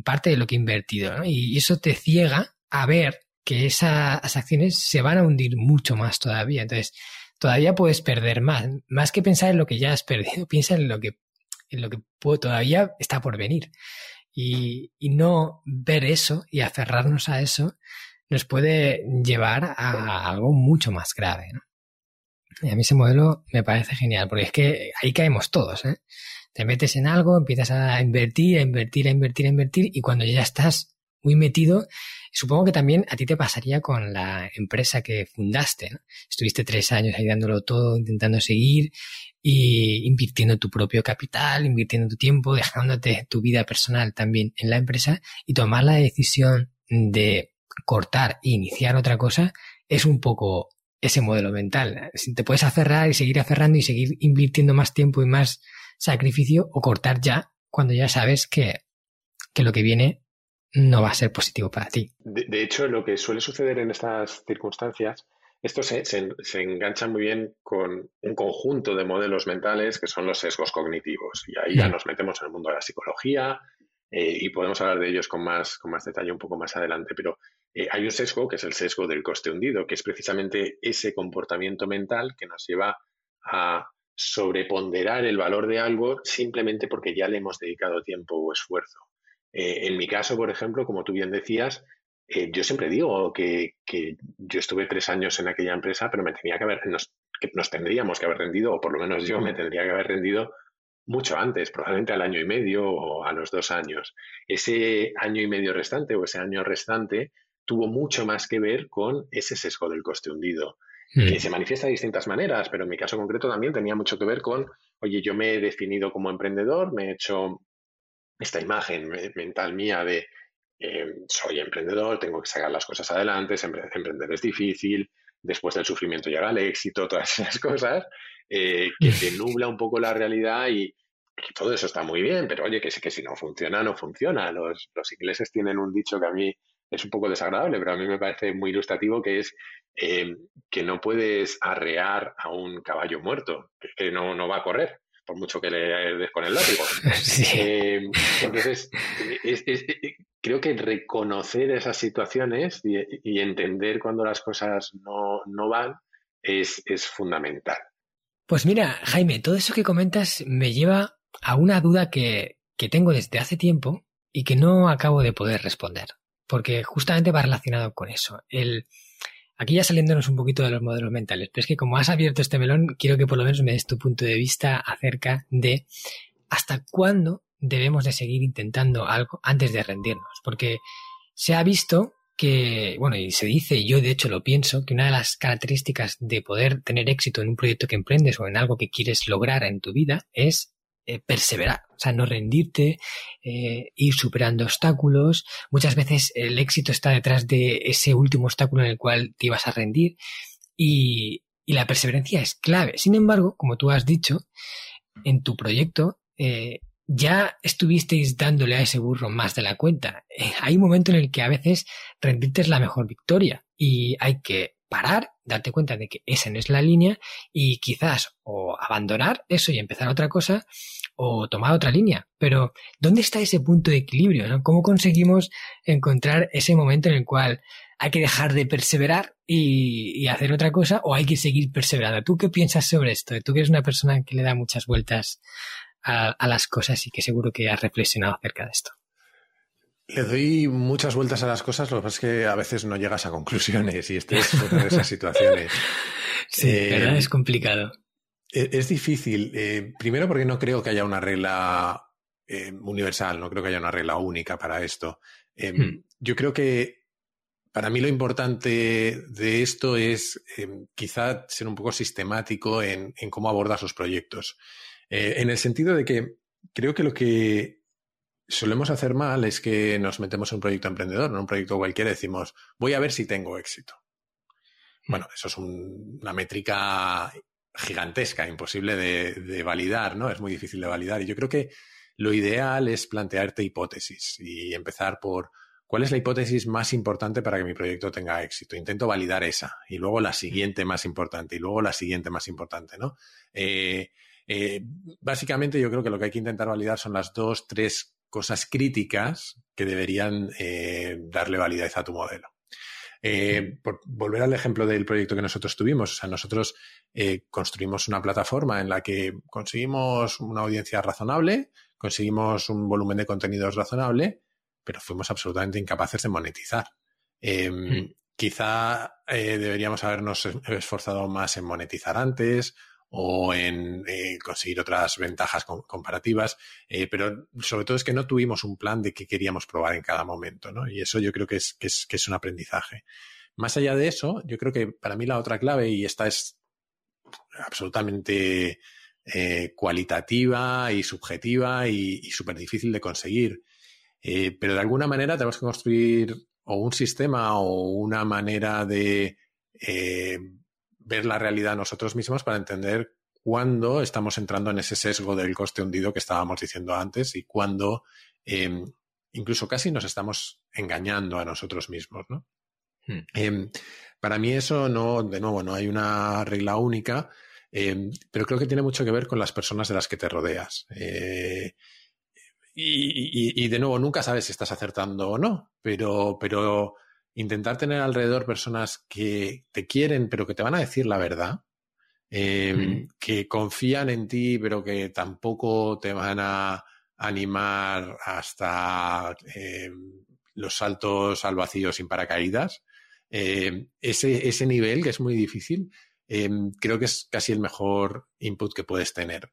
parte de lo que he invertido. ¿no? Y eso te ciega a ver que esas acciones se van a hundir mucho más todavía. Entonces, todavía puedes perder más. Más que pensar en lo que ya has perdido, piensa en lo que, en lo que todavía está por venir. Y, no ver eso y aferrarnos a eso nos puede llevar a algo mucho más grave. ¿no? Y a mí ese modelo me parece genial, porque es que ahí caemos todos. ¿eh? Te metes en algo, empiezas a invertir, a invertir, a invertir, a invertir, y cuando ya estás muy metido, supongo que también a ti te pasaría con la empresa que fundaste. ¿no? Estuviste tres años ahí dándolo todo, intentando seguir y invirtiendo tu propio capital, invirtiendo tu tiempo, dejándote tu vida personal también en la empresa y tomar la decisión de cortar e iniciar otra cosa es un poco ese modelo mental. Te puedes aferrar y seguir aferrando y seguir invirtiendo más tiempo y más sacrificio o cortar ya cuando ya sabes que, lo que viene no va a ser positivo para ti. De, hecho, lo que suele suceder en estas circunstancias, esto se, se, engancha muy bien con un conjunto de modelos mentales que son los sesgos cognitivos. Y ahí ya mm. nos metemos en el mundo de la psicología, eh, y podemos hablar de ellos con más, con más detalle un poco más adelante. Pero eh, hay un sesgo que es el sesgo del coste hundido, que es precisamente ese comportamiento mental que nos lleva a sobreponderar el valor de algo simplemente porque ya le hemos dedicado tiempo o esfuerzo. Eh, en mi caso, por ejemplo, como tú bien decías, eh, yo siempre digo que, yo estuve tres años en aquella empresa, pero me tenía que haber, nos, que nos tendríamos que haber rendido, o por lo menos yo me tendría que haber rendido mucho antes, probablemente al año y medio o a los dos años. Ese año y medio restante o ese año restante tuvo mucho más que ver con ese sesgo del coste hundido, que mm. se manifiesta de distintas maneras, pero en mi caso concreto también tenía mucho que ver con, oye, yo me he definido como emprendedor, me he hecho esta imagen mental mía de eh, soy emprendedor, tengo que sacar las cosas adelante, emprender es difícil, después del sufrimiento llega el éxito, todas esas cosas, eh, que te nubla un poco la realidad y que todo eso está muy bien, pero oye, que, que si no funciona, no funciona. Los, los ingleses tienen un dicho que a mí es un poco desagradable, pero a mí me parece muy ilustrativo, que es eh, que no puedes arrear a un caballo muerto, que no, no va a correr por mucho que le des con el látigo. Eh, entonces, creo que reconocer esas situaciones y, entender cuando las cosas no, van es, fundamental. Pues mira, Jaime, todo eso que comentas me lleva a una duda que, que tengo desde hace tiempo y que no acabo de poder responder, porque justamente va relacionado con eso. El, Aquí ya saliéndonos un poquito de los modelos mentales, pero es que como has abierto este melón, quiero que por lo menos me des tu punto de vista acerca de hasta cuándo debemos de seguir intentando algo antes de rendirnos. Porque se ha visto que, bueno, y se dice, y yo de hecho lo pienso, que una de las características de poder tener éxito en un proyecto que emprendes o en algo que quieres lograr en tu vida es eh, perseverar, o sea, no rendirte, eh, ir superando obstáculos. Muchas veces el éxito está detrás de ese último obstáculo en el cual te ibas a rendir y, la perseverancia es clave. Sin embargo, como tú has dicho, en tu proyecto eh, ya estuvisteis dándole a ese burro más de la cuenta. hay un momento en el que a veces rendirte es la mejor victoria y hay que parar, darte cuenta de que esa no es la línea y quizás o abandonar eso y empezar otra cosa o tomar otra línea. Pero, ¿dónde está ese punto de equilibrio? ¿no? ¿Cómo conseguimos encontrar ese momento en el cual hay que dejar de perseverar y, hacer otra cosa o hay que seguir perseverando? ¿Tú qué piensas sobre esto? Tú que eres una persona que le da muchas vueltas a, a las cosas y que seguro que has reflexionado acerca de esto. Le doy muchas vueltas a las cosas, lo que pasa es que a veces no llegas a conclusiones y esta es una de esas situaciones. sí, eh, es complicado. E, es, difícil. Eh, primero porque no creo que haya una regla eh, universal, no creo que haya una regla única para esto. Em, hmm. Yo creo que para mí lo importante de esto es em, quizá ser un poco sistemático en, en cómo abordas los proyectos. en el sentido de que creo que lo que solemos hacer mal es que nos metemos en un proyecto emprendedor, en un proyecto cualquiera, decimos, voy a ver si tengo éxito. Bueno, eso es una métrica gigantesca, imposible de, validar, ¿no? Es muy difícil de validar. Y yo creo que lo ideal es plantearte hipótesis y empezar por cuál es la hipótesis más importante para que mi proyecto tenga éxito. Intento validar esa y luego la siguiente más importante y luego la siguiente más importante, ¿no? Eh, eh, básicamente yo creo que lo que hay que intentar validar son las dos, tres cosas críticas que deberían eh, darle validez a tu modelo. Eh, por volver al ejemplo del proyecto que nosotros tuvimos, o sea, nosotros eh, construimos una plataforma en la que conseguimos una audiencia razonable, conseguimos un volumen de contenidos razonable, pero fuimos absolutamente incapaces de monetizar. Em, mm. Quizá deberíamos habernos esforzado más en monetizar antes o en eh, conseguir otras ventajas comparativas, eh, pero sobre todo es que no tuvimos un plan de qué queríamos probar en cada momento, ¿no? Y eso yo creo que es, que es, que es un aprendizaje. Más allá de eso, yo creo que para mí la otra clave, y esta es absolutamente eh, cualitativa y subjetiva y, y súper difícil de conseguir, pero de alguna manera tenemos que construir o un sistema o una manera de ver la realidad nosotros mismos para entender cuándo estamos entrando en ese sesgo del coste hundido que estábamos diciendo antes y cuándo em, incluso casi nos estamos engañando a nosotros mismos, ¿no? Hmm. Em, para mí eso no, de nuevo, no hay una regla única, em, pero creo que tiene mucho que ver con las personas de las que te rodeas. Eh, y, de nuevo, nunca sabes si estás acertando o no, pero, pero intentar tener alrededor personas que te quieren, pero que te van a decir la verdad, em, mm. que confían en ti, pero que tampoco te van a animar hasta em, los saltos al vacío sin paracaídas. Em, ese, ese nivel, que es muy difícil, creo que es casi el mejor input que puedes tener.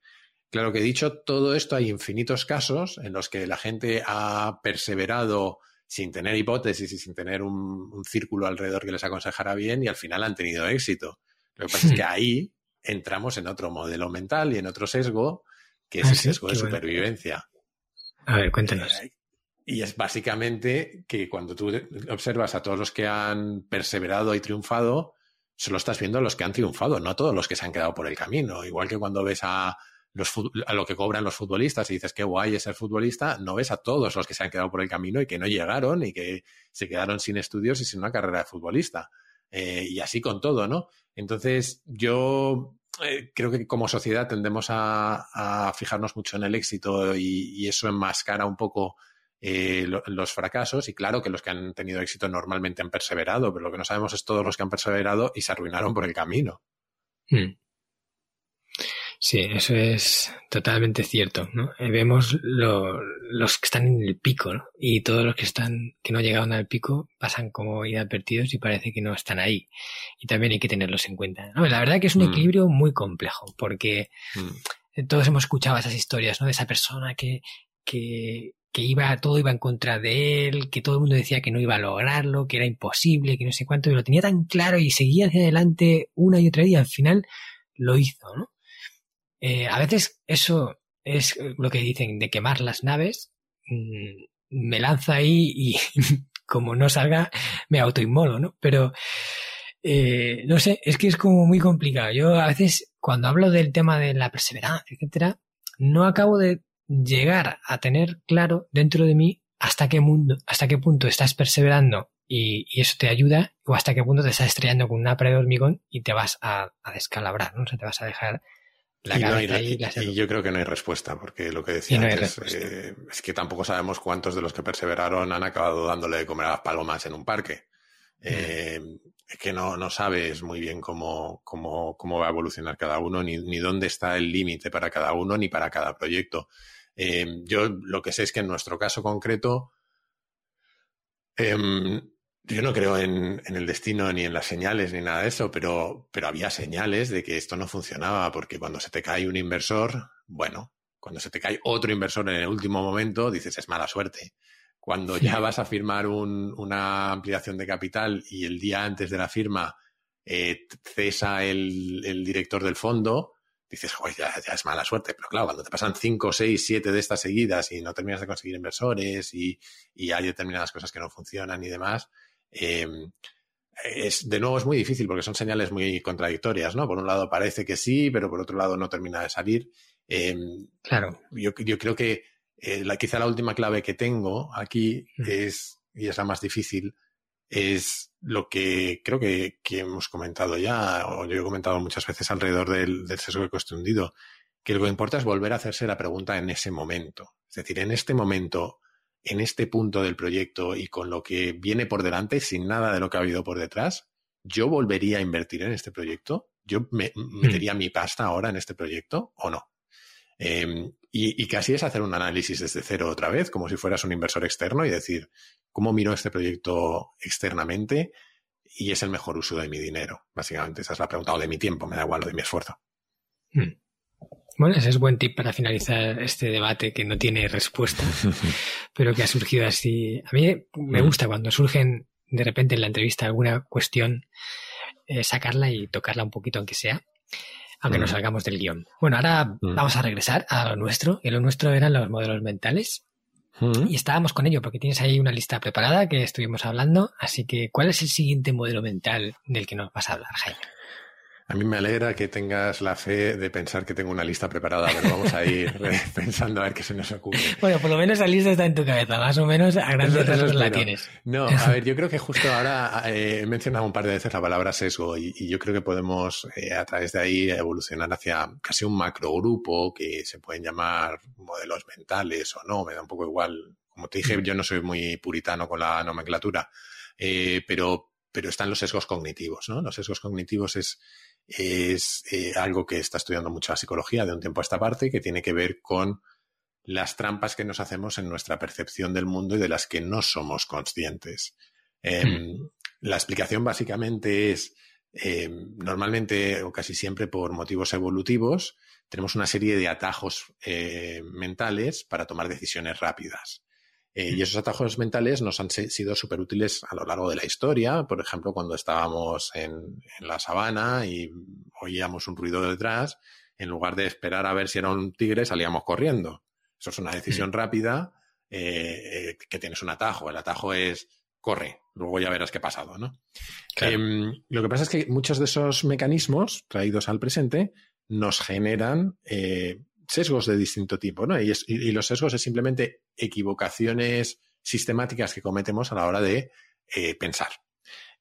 Claro que dicho todo esto, hay infinitos casos en los que la gente ha perseverado sin tener hipótesis y sin tener un, círculo alrededor que les aconsejara bien y al final han tenido éxito. Lo que pasa es que ahí entramos en otro modelo mental y en otro sesgo, que es ah, el sesgo de supervivencia. A ver, cuéntanos. Eh, y es básicamente que cuando tú observas a todos los que han perseverado y triunfado, solo estás viendo a los que han triunfado, no a todos los que se han quedado por el camino. Igual que cuando ves a a lo que cobran los futbolistas y dices qué guay es ser futbolista, no ves a todos los que se han quedado por el camino y que no llegaron y que se quedaron sin estudios y sin una carrera de futbolista. Eh, y así con todo, ¿no? Entonces, yo eh, creo que como sociedad tendemos a, fijarnos mucho en el éxito y, eso enmascara un poco eh, los fracasos. Y claro que los que han tenido éxito normalmente han perseverado, pero lo que no sabemos es todos los que han perseverado y se arruinaron por el camino. Hmm. Sí, eso es totalmente cierto, ¿no? Eh, vemos los que están en el pico, ¿no? Y todos los que están, que no llegaron al pico, pasan como inadvertidos y parece que no están ahí. Y también hay que tenerlos en cuenta. ¿no? La verdad que es un mm. equilibrio muy complejo, porque mm. todos hemos escuchado esas historias, ¿no? De esa persona que, que, que iba, todo iba en contra de él, que todo el mundo decía que no iba a lograrlo, que era imposible, que no sé cuánto, y lo tenía tan claro y seguía hacia adelante una y otra vez y al final lo hizo, ¿no? Eh, a veces eso es lo que dicen de quemar las naves. Mm, me lanza ahí y como no salga, me autoinmolo, ¿no? Pero eh, no sé, es que es como muy complicado. Yo a veces, cuando hablo del tema de la perseverancia, etcétera, no acabo de llegar a tener claro dentro de mí hasta qué mundo, hasta qué punto estás perseverando y, eso te ayuda, o hasta qué punto te estás estrellando con una pared de hormigón y te vas a, a descalabrar, ¿no? O sea, te vas a dejar y, yo creo que no hay respuesta, porque lo que decía antes eh, es que tampoco sabemos cuántos de los que perseveraron han acabado dándole de comer a las palomas en un parque. Mm. Eh, es que no, no sabes muy bien cómo, cómo, cómo va a evolucionar cada uno, ni, ni dónde está el límite para cada uno, ni para cada proyecto. Eh, yo lo que sé es que en nuestro caso concreto, em, yo no creo en, el destino ni en las señales ni nada de eso, pero, pero había señales de que esto no funcionaba, porque cuando se te cae un inversor, bueno, cuando se te cae otro inversor en el último momento, dices es mala suerte. Cuando ya vas a firmar una ampliación de capital y el día antes de la firma eh, cesa el, director del fondo, dices, joder, ya, es mala suerte. Pero claro, cuando te pasan cinco, seis, siete de estas seguidas y no terminas de conseguir inversores y, y hay determinadas cosas que no funcionan y demás, Em, es, de nuevo es muy difícil porque son señales muy contradictorias, ¿no? Por un lado parece que sí, pero por otro lado no termina de salir. Em, claro. Yo, creo que eh, la, quizá la última clave que tengo aquí mm. es, y es la más difícil, es lo que creo que, hemos comentado ya, o yo he comentado muchas veces alrededor del, del sesgo de coste hundido, que lo que importa es volver a hacerse la pregunta en ese momento. Es decir, en este momento, en este punto del proyecto y con lo que viene por delante, sin nada de lo que ha habido por detrás, yo volvería a invertir en este proyecto. Yo me, hmm. metería mi pasta ahora en este proyecto o no. Em, y, casi es hacer un análisis desde cero otra vez, como si fueras un inversor externo y decir, ¿cómo miro este proyecto externamente? Y es el mejor uso de mi dinero. Básicamente, esa es la pregunta, o de mi tiempo, me da igual, o de mi esfuerzo. Hmm. Bueno, ese es buen tip para finalizar este debate que no tiene respuesta, pero que ha surgido así. A mí me mm. gusta cuando surgen de repente en la entrevista alguna cuestión, eh, sacarla y tocarla un poquito, aunque sea, aunque nos mm. salgamos del guion. Bueno, ahora mm. vamos a regresar a lo nuestro, y lo nuestro eran los modelos mentales. Y estábamos con ello, porque tienes ahí una lista preparada que estuvimos hablando. Así que, ¿cuál es el siguiente modelo mental del que nos vas a hablar, Jaime? A mí me alegra que tengas la fe de pensar que tengo una lista preparada, pero vamos a ir pensando a ver qué se nos ocurre. Bueno, por lo menos esa lista está en tu cabeza, más o menos a grandes rasgos la tienes. No, a ver, yo creo que justo ahora eh, he mencionado un par de veces la palabra sesgo y, yo creo que podemos eh, a través de ahí evolucionar hacia casi un macrogrupo que se pueden llamar modelos mentales o no, me da un poco igual. Como te dije, mm. yo no soy muy puritano con la nomenclatura. pero, pero están los sesgos cognitivos, ¿no? Los sesgos cognitivos es, es algo que está estudiando mucho la psicología de un tiempo a esta parte, que tiene que ver con las trampas que nos hacemos en nuestra percepción del mundo y de las que no somos conscientes. Em, hmm. La explicación básicamente es, em, normalmente o casi siempre por motivos evolutivos, tenemos una serie de atajos eh, mentales para tomar decisiones rápidas. Eh, y esos atajos mentales nos han sido súper útiles a lo largo de la historia. Por ejemplo, cuando estábamos en, en, la sabana y oíamos un ruido detrás, en lugar de esperar a ver si era un tigre, salíamos corriendo. Eso es una decisión rápida eh, eh, que tienes un atajo. El atajo es corre, luego ya verás qué ha pasado, ¿no? Em, lo que pasa es que muchos de esos mecanismos traídos al presente nos generan eh, sesgos de distinto tipo, ¿no? Y, los sesgos es simplemente equivocaciones sistemáticas que cometemos a la hora de pensar.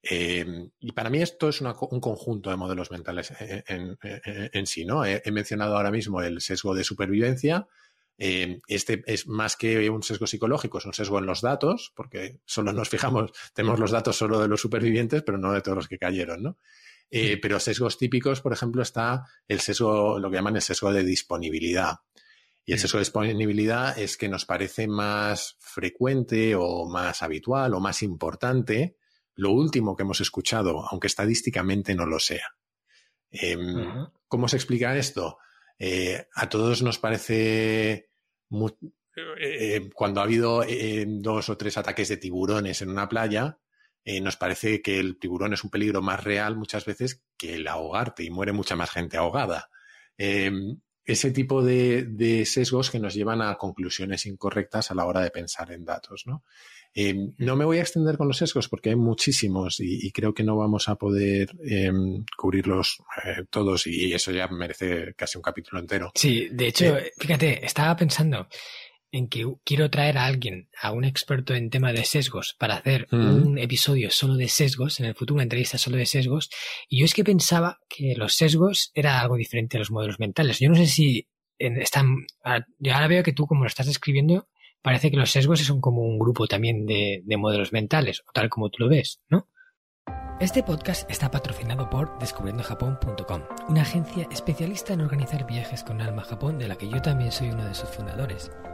Em, y para mí esto es un conjunto de modelos mentales en, sí, ¿no? he, mencionado ahora mismo el sesgo de supervivencia, eh, este es más que un sesgo psicológico, es un sesgo en los datos, porque solo nos fijamos, tenemos los datos solo de los supervivientes, pero no de todos los que cayeron, ¿no? Eh, pero sesgos típicos, por ejemplo, está el sesgo, lo que llaman el sesgo de disponibilidad. Y el sesgo de disponibilidad es que nos parece más frecuente o más habitual o más importante lo último que hemos escuchado, aunque estadísticamente no lo sea. Em, ¿Cómo se explica esto? Eh, a todos nos parece eh, cuando ha habido eh, dos o tres ataques de tiburones en una playa, nos parece que el tiburón es un peligro más real muchas veces que el ahogarte y muere mucha más gente ahogada. ese tipo de, sesgos que nos llevan a conclusiones incorrectas a la hora de pensar en datos. ¿no? Em, no me voy a extender con los sesgos porque hay muchísimos y, creo que no vamos a poder cubrirlos eh, todos y eso ya merece casi un capítulo entero. Sí, de hecho, eh, fíjate, estaba pensando en que quiero traer a alguien, a un experto en tema de sesgos, para hacer un episodio solo de sesgos, en el futuro una entrevista solo de sesgos, y yo es que pensaba que los sesgos era algo diferente a los modelos mentales. Yo no sé si están... Yo ahora veo que tú, como lo estás describiendo, parece que los sesgos son como un grupo también de, modelos mentales, o tal como tú lo ves, ¿no? Este podcast está patrocinado por descubriendojapón.com, una agencia especialista en organizar viajes con alma a Japón de la que yo también soy uno de sus fundadores.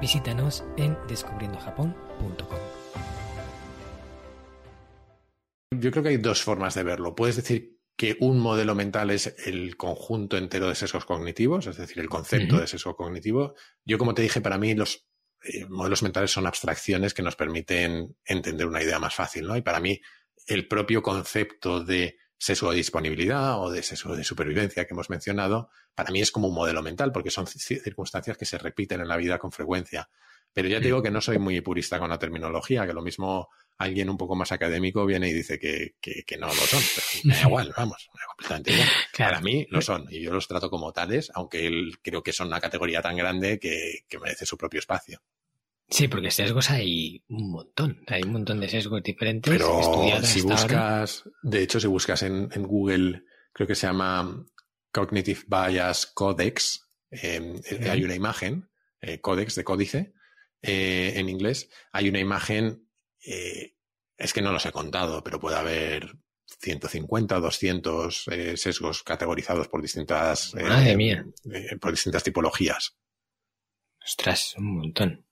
Visítanos en descubriendojapón.com. Yo creo que hay dos formas de verlo. Puedes decir que un modelo mental es el conjunto entero de sesgos cognitivos, es decir, el concepto de sesgo cognitivo. Yo, como te dije, para mí los eh, modelos mentales son abstracciones que nos permiten entender una idea más fácil, ¿no? Y para mí, el propio concepto de sesgo de disponibilidad o de sesgo de supervivencia que hemos mencionado, para mí es como un modelo mental, porque son circunstancias que se repiten en la vida con frecuencia. Pero ya te digo que no soy muy purista con la terminología, que lo mismo alguien un poco más académico viene y dice que, no lo son. me da igual, vamos, completamente igual. Para mí lo son y yo los trato como tales, aunque él creo que son una categoría tan grande que, merece su propio espacio. Sí, porque sesgos hay un montón, hay un montón de sesgos diferentes. Pero si buscas, de hecho, si buscas en, Google, creo que se llama Cognitive Bias Codex, em, eh, hay una imagen, eh, Codex de códice, eh, en inglés, hay una imagen eh, es que no los he contado, pero puede haber 150 o 200 sesgos categorizados por distintas, por distintas tipologías. Ostras, un montón.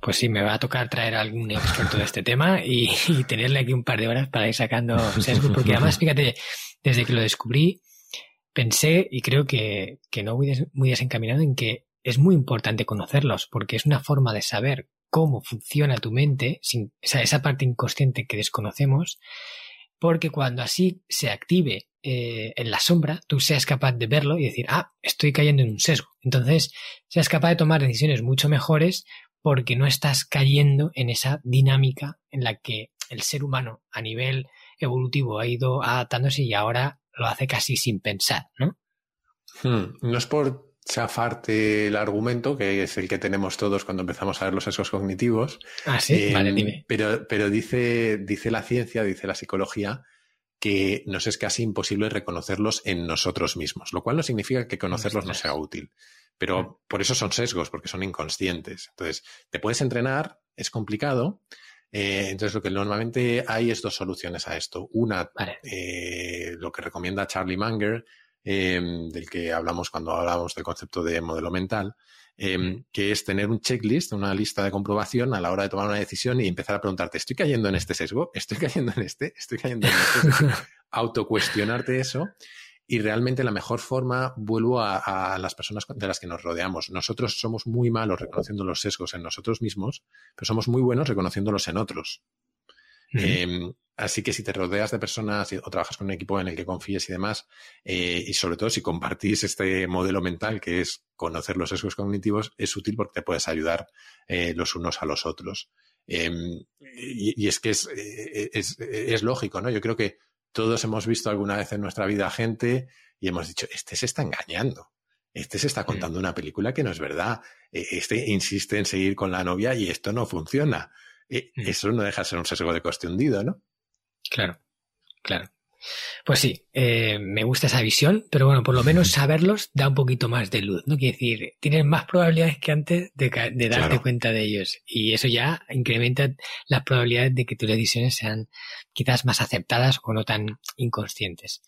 Pues sí, me va a tocar traer a algún experto de este tema y, tenerle aquí un par de horas para ir sacando sesgos, porque además, fíjate, desde que lo descubrí, pensé y creo que, que no muy, muy desencaminado en que es muy importante conocerlos, porque es una forma de saber cómo funciona tu mente, sin, esa, parte inconsciente que desconocemos, porque cuando así se active eh, en la sombra, tú seas capaz de verlo y decir, ah, estoy cayendo en un sesgo. Entonces, seas capaz de tomar decisiones mucho mejores porque no estás cayendo en esa dinámica en la que el ser humano a nivel evolutivo ha ido adaptándose y ahora lo hace casi sin pensar, ¿no? Hmm, no es por chafarte el argumento, que es el que tenemos todos cuando empezamos a ver los sesgos cognitivos. Ah, sí, vale, em, dime. Pero, pero dice, dice la ciencia, dice la psicología, que nos es casi imposible reconocerlos en nosotros mismos, lo cual no significa que conocerlos no sea útil. Pero por eso son sesgos, porque son inconscientes. Entonces, te puedes entrenar, es complicado. Eh, entonces, lo que normalmente hay es dos soluciones a esto. Una, eh, lo que recomienda Charlie Munger, Em, del que hablamos cuando hablamos del concepto de modelo mental, em, que es tener un checklist, una lista de comprobación a la hora de tomar una decisión y empezar a preguntarte, ¿estoy cayendo en este sesgo? ¿Estoy cayendo en este? ¿Estoy cayendo en este? Autocuestionarte eso. Y realmente la mejor forma, vuelvo a, las personas de las que nos rodeamos. Nosotros somos muy malos reconociendo los sesgos en nosotros mismos, pero somos muy buenos reconociéndolos en otros. Em, así que si te rodeas de personas o trabajas con un equipo en el que confíes y demás, eh, y sobre todo si compartís este modelo mental que es conocer los sesgos cognitivos, es útil porque te puedes ayudar eh, los unos a los otros. Em, y, es que eh, es, es, lógico, ¿no? Yo creo que todos hemos visto alguna vez en nuestra vida gente y hemos dicho, este se está engañando. Este se está contando una película que no es verdad. Este insiste en seguir con la novia y esto no funciona. Mm. eso no deja de ser un sesgo de coste hundido, ¿no? Claro, claro. Pues sí, eh, me gusta esa visión, pero bueno, por lo menos saberlos da un poquito más de luz, ¿no? Quiere decir, tienes más probabilidades que antes de, darte cuenta de ellos. Y eso ya incrementa las probabilidades de que tus decisiones sean quizás más aceptadas o no tan inconscientes.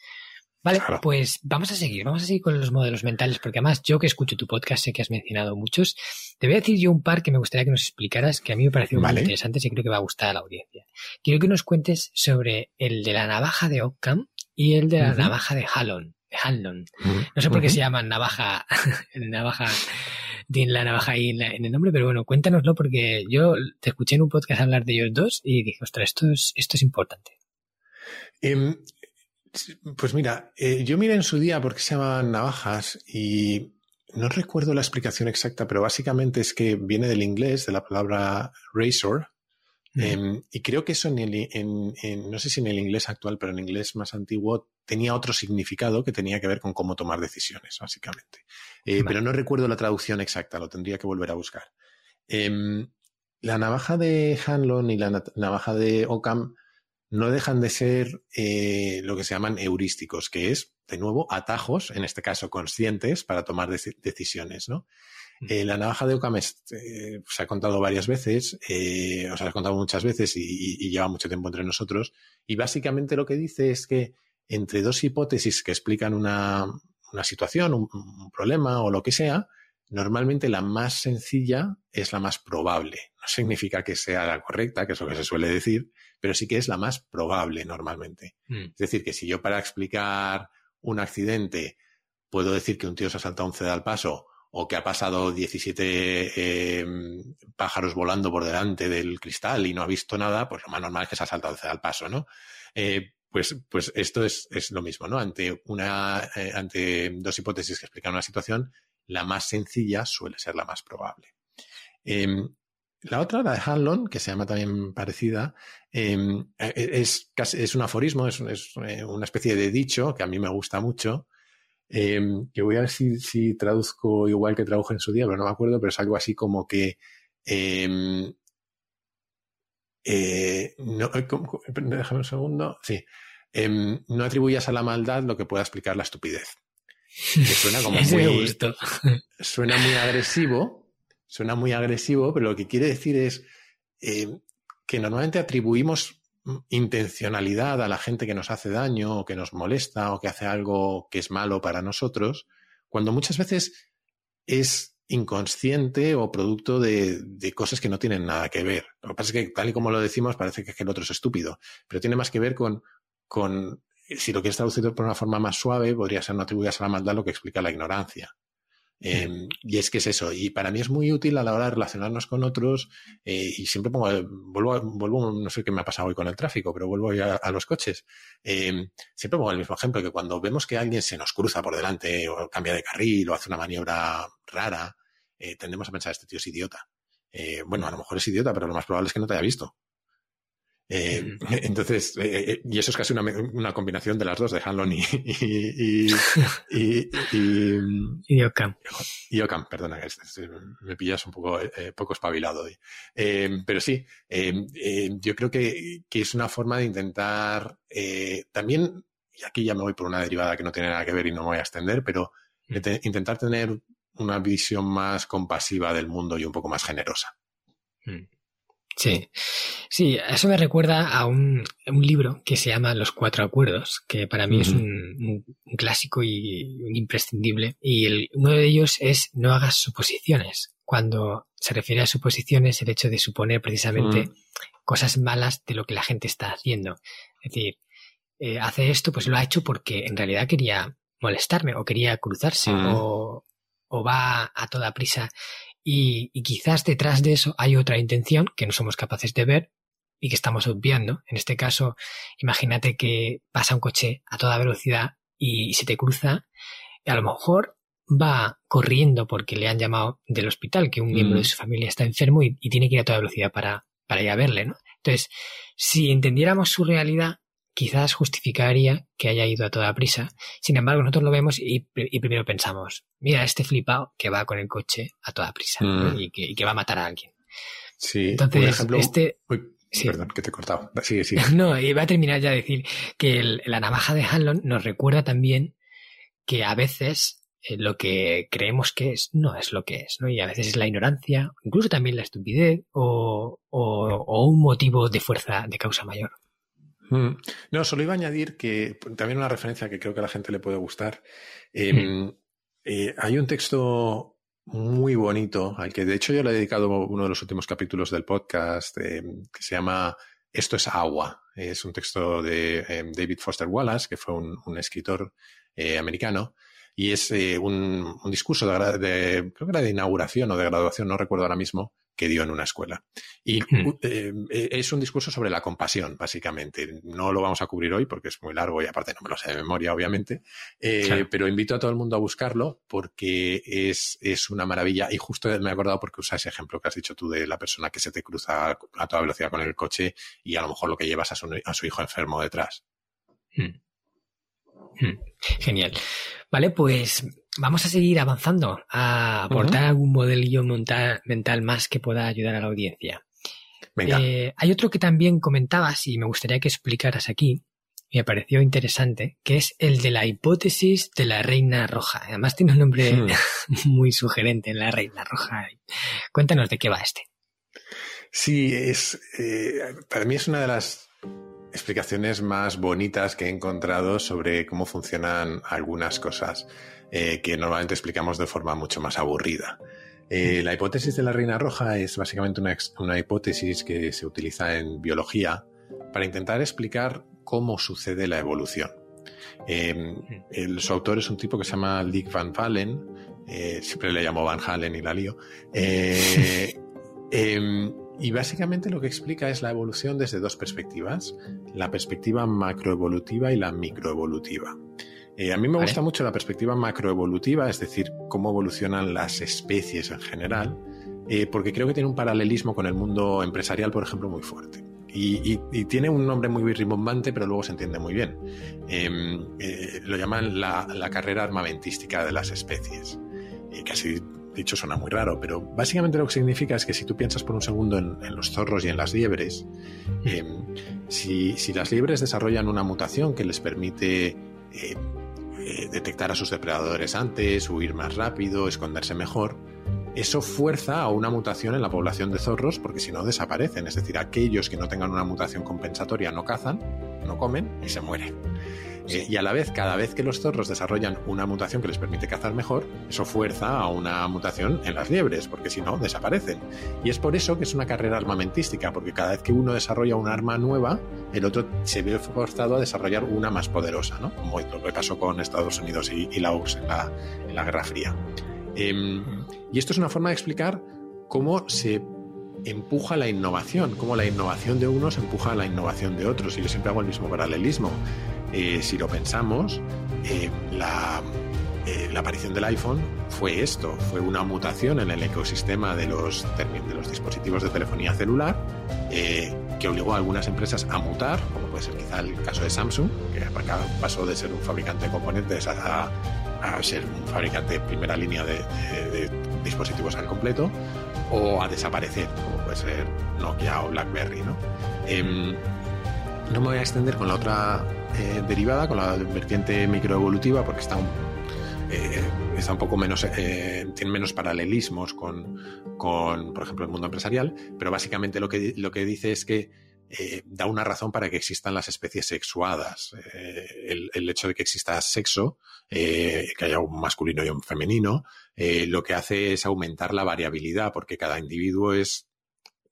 Vale, pues vamos a seguir, vamos a seguir con los modelos mentales, porque además yo que escucho tu podcast sé que has mencionado muchos. Te voy a decir yo un par que me gustaría que nos explicaras, que a mí me parecieron muy interesantes y creo que va a gustar a la audiencia. Quiero que nos cuentes sobre el de la navaja de Occam y el de la navaja de Hallon. Hanlon. No sé por qué se llaman navaja, navaja, la navaja ahí en, el nombre, pero bueno, cuéntanoslo porque yo te escuché en un podcast hablar de ellos dos y dije, ostras, esto es, esto es importante. Em, pues mira, eh, yo miré en su día porque se llaman navajas y no recuerdo la explicación exacta, pero básicamente es que viene del inglés, de la palabra razor, em, y creo que eso en, el, no sé si en el inglés actual, pero en inglés más antiguo tenía otro significado que tenía que ver con cómo tomar decisiones, básicamente. Eh, pero no recuerdo la traducción exacta, lo tendría que volver a buscar. Em, la navaja de Hanlon y la navaja de Ockham no dejan de ser eh, lo que se llaman heurísticos, que es, de nuevo, atajos, en este caso conscientes, para tomar decisiones, ¿no? Mm. Eh, la navaja de Ockham eh, se ha contado varias veces, o se ha contado muchas veces y, lleva mucho tiempo entre nosotros. Y básicamente lo que dice es que entre dos hipótesis que explican una, situación, un, problema o lo que sea, normalmente la más sencilla es la más probable. No significa que sea la correcta, que es lo que se suele decir, pero sí que es la más probable normalmente. Mm. Es decir, que si yo para explicar un accidente puedo decir que un tío se ha saltado un cedal al paso o que ha pasado 17 em, pájaros volando por delante del cristal y no ha visto nada, pues lo más normal es que se ha saltado cedal al paso, ¿no? Eh, pues, pues esto es, lo mismo, ¿no? Ante, una, eh, ante dos hipótesis que explican una situación, la más sencilla suele ser la más probable. Em, la otra, la de Hanlon, que se llama también parecida, em, e, e, es, es un aforismo, es, eh, una especie de dicho que a mí me gusta mucho, em, que voy a ver si, traduzco igual que traduje en su día, pero no me acuerdo, pero es algo así como que... Eh, no, eh, déjame un segundo. Sí. no atribuyas a la maldad lo que pueda explicar la estupidez. Que suena como muy, suena muy agresivo, suena muy agresivo, pero lo que quiere decir es eh, que normalmente atribuimos intencionalidad a la gente que nos hace daño o que nos molesta o que hace algo que es malo para nosotros, cuando muchas veces es inconsciente o producto de, cosas que no tienen nada que ver. Lo que pasa es que tal y como lo decimos parece que, el otro es estúpido, pero tiene más que ver con, con si lo quieres traducir por una forma más suave, podría ser no atribuirse a la maldad lo que explica la ignorancia. Em, y es que es eso. Y para mí es muy útil a la hora de relacionarnos con otros. Eh, y siempre pongo, vuelvo, vuelvo, no sé qué me ha pasado hoy con el tráfico, pero vuelvo a los coches. Em, siempre pongo el mismo ejemplo, que cuando vemos que alguien se nos cruza por delante o cambia de carril o hace una maniobra rara, eh, tendemos a pensar, este tío es idiota. Eh, bueno, a lo mejor es idiota, pero lo más probable es que no te haya visto. Eh, entonces, eh, eh, y eso es casi una, combinación de las dos, de Hanlon y, y, y, y, Ocam. Y Ocam, perdona, me pillas un poco, poco espabilado hoy. pero sí, yo creo que, que, es una forma de intentar también, y aquí ya me voy por una derivada que no tiene nada que ver y no me voy a extender, pero mm. intentar tener una visión más compasiva del mundo y un poco más generosa. Mm. Sí, sí, eso me recuerda a un, libro que se llama Los Cuatro Acuerdos, que para mí es un, clásico y un imprescindible. Y el, uno de ellos es no hagas suposiciones. Cuando se refiere a suposiciones, el hecho de suponer precisamente cosas malas de lo que la gente está haciendo. Es decir, eh, hace esto, pues lo ha hecho porque en realidad quería molestarme o quería cruzarse o, o va a toda prisa y, quizás detrás de eso hay otra intención que no somos capaces de ver y que estamos obviando. En este caso, imagínate que pasa un coche a toda velocidad y se te cruza y a lo mejor va corriendo porque le han llamado del hospital, que un miembro de mm. su familia está enfermo y, tiene que ir a toda velocidad para, para ir a verle, ¿no? Entonces, si entendiéramos su realidad, quizás justificaría que haya ido a toda prisa. Sin embargo, nosotros lo vemos y, primero pensamos, mira, este flipado que va con el coche a toda prisa mm. y, que, va a matar a alguien. Sí, entonces, este... Perdón, que te he cortado. Sigue, No, y va a terminar ya de decir que la navaja de Hanlon nos recuerda también que a veces eh, lo que creemos que es no es lo que es, ¿no? Y a veces es la ignorancia, incluso también la estupidez o un motivo de fuerza de causa mayor. Mm. No, solo iba a añadir que también una referencia que creo que a la gente le puede gustar. Em, eh, hay un texto muy bonito al que de hecho yo le he dedicado uno de los últimos capítulos del podcast em, que se llama Esto es agua. Es un texto de em, David Foster Wallace, que fue un, escritor eh, americano. Y es eh, un, discurso de, de, creo que era de inauguración o de graduación, no recuerdo ahora mismo, que dio en una escuela. Y eh, eh, es un discurso sobre la compasión, básicamente. No lo vamos a cubrir hoy porque es muy largo y aparte no me lo sé de memoria, obviamente. Eh, pero invito a todo el mundo a buscarlo porque es, es, una maravilla. Y justo me he acordado porque usa ese ejemplo que has dicho tú de la persona que se te cruza a toda velocidad con el coche y a lo mejor lo que llevas a su, a su hijo enfermo detrás. Hmm. Hmm. Genial. Vale, pues vamos a seguir avanzando a aportar algún modelillo mental, más que pueda ayudar a la audiencia. Eh, hay otro que también comentabas y me gustaría que explicaras aquí, me pareció interesante, que es el de la hipótesis de la reina roja. Además tiene un nombre hmm. muy sugerente, la reina roja. Cuéntanos de qué va este. Sí, es eh, para mí es una de las explicaciones más bonitas que he encontrado sobre cómo funcionan algunas cosas. Eh, que normalmente explicamos de forma mucho más aburrida. Eh, la hipótesis de la reina roja es básicamente una, hipótesis que se utiliza en biología para intentar explicar cómo sucede la evolución. Em, su autor es un tipo que se llama Dick Van Valen, eh, siempre le llamo Van Halen y la lío. Em, y básicamente lo que explica es la evolución desde dos perspectivas, la perspectiva macroevolutiva y la microevolutiva. Eh, a mí me gusta mucho la perspectiva macroevolutiva, es decir, cómo evolucionan las especies en general, eh, porque creo que tiene un paralelismo con el mundo empresarial, por ejemplo, muy fuerte. Y, tiene un nombre muy rimbombante, pero luego se entiende muy bien. Em, eh, lo llaman la, carrera armamentística de las especies. casi dicho suena muy raro, pero básicamente lo que significa es que si tú piensas por un segundo en, los zorros y en las liebres, em, si, si, las liebres desarrollan una mutación que les permite eh, detectar a sus depredadores antes, huir más rápido, esconderse mejor, eso fuerza a una mutación en la población de zorros porque si no desaparecen. Es decir, aquellos que no tengan una mutación compensatoria no cazan, no comen y se mueren. Eh, y a la vez, cada vez que los zorros desarrollan una mutación que les permite cazar mejor, eso fuerza a una mutación en las liebres, porque si no, desaparecen. Y es por eso que es una carrera armamentística, porque cada vez que uno desarrolla un arma nueva, el otro se ve forzado a desarrollar una más poderosa, ¿no? Como lo pasó con Estados Unidos y, la URSS en la, Guerra Fría. Em, y esto es una forma de explicar cómo se empuja la innovación, cómo la innovación de unos empuja a la innovación de otros. Y yo siempre hago el mismo paralelismo. Eh, si lo pensamos, eh, la, eh, la aparición del iPhone fue esto, fue una mutación en el ecosistema de los, de los dispositivos de telefonía celular que obligó a algunas empresas a mutar, como puede ser quizá el caso de Samsung, que pasó de ser un fabricante de componentes a, ser un fabricante de primera línea de, dispositivos al completo, o a desaparecer, como puede ser Nokia o BlackBerry. ¿no? Em, no me voy a extender con la otra eh, derivada, con la vertiente microevolutiva, porque está un eh, está un poco menos, eh, tiene menos paralelismos con, por ejemplo, el mundo empresarial, pero básicamente lo que, lo que dice es que eh, da una razón para que existan las especies sexuadas. el, hecho de que exista sexo, que haya un masculino y un femenino, lo que hace es aumentar la variabilidad, porque cada individuo es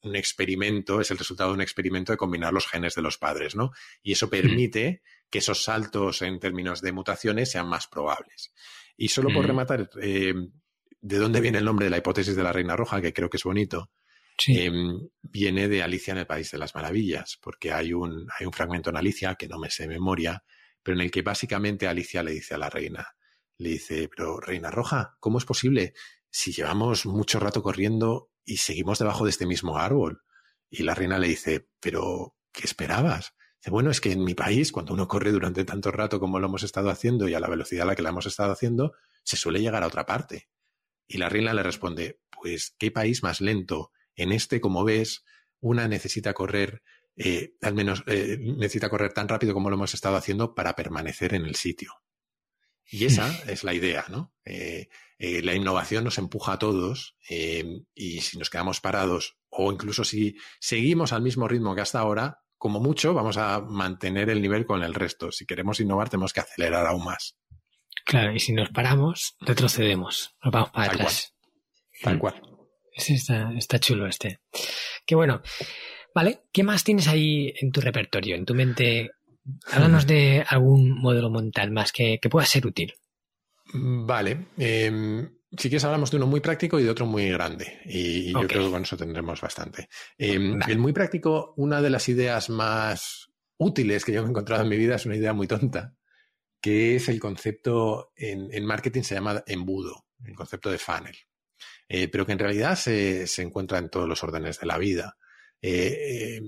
un experimento, es el resultado de un experimento de combinar los genes de los padres, ¿no? Y eso permite que esos saltos en términos de mutaciones sean más probables. Y solo por mm. rematar, eh, ¿de dónde viene el nombre de la hipótesis de la Reina Roja? Que creo que es bonito. Em, viene de Alicia en el País de las Maravillas, porque hay un, hay un fragmento en Alicia, que no me sé de memoria, pero en el que básicamente Alicia le dice a la reina, le dice, pero Reina Roja, ¿cómo es posible si llevamos mucho rato corriendo y seguimos debajo de este mismo árbol? Y la reina le dice, pero ¿qué esperabas? bueno, es que en mi país, cuando uno corre durante tanto rato como lo hemos estado haciendo y a la velocidad a la que la hemos estado haciendo, se suele llegar a otra parte. Y la reina le responde, pues, ¿qué país más lento? En este, como ves, una necesita correr, eh, al menos eh, necesita correr tan rápido como lo hemos estado haciendo para permanecer en el sitio. Y esa es la idea, ¿no? Eh, la innovación nos empuja a todos y si nos quedamos parados o incluso si seguimos al mismo ritmo que hasta ahora, como mucho, vamos a mantener el nivel con el resto. Si queremos innovar, tenemos que acelerar aún más. Claro, y si nos paramos, retrocedemos, nos vamos para atrás. Tal cual. Sí, está, chulo este. Qué bueno. Vale, ¿qué más tienes ahí en tu repertorio, en tu mente? Háblanos de algún modelo mental más que, pueda ser útil. Vale. Em, si quieres hablamos de uno muy práctico y de otro muy grande. Y, yo creo que con eso tendremos bastante. Eh, el muy práctico, una de las ideas más útiles que yo he encontrado en mi vida es una idea muy tonta, que es el concepto, en, marketing se llama embudo, el concepto de funnel. Eh, pero que en realidad se, encuentra en todos los órdenes de la vida. Eh,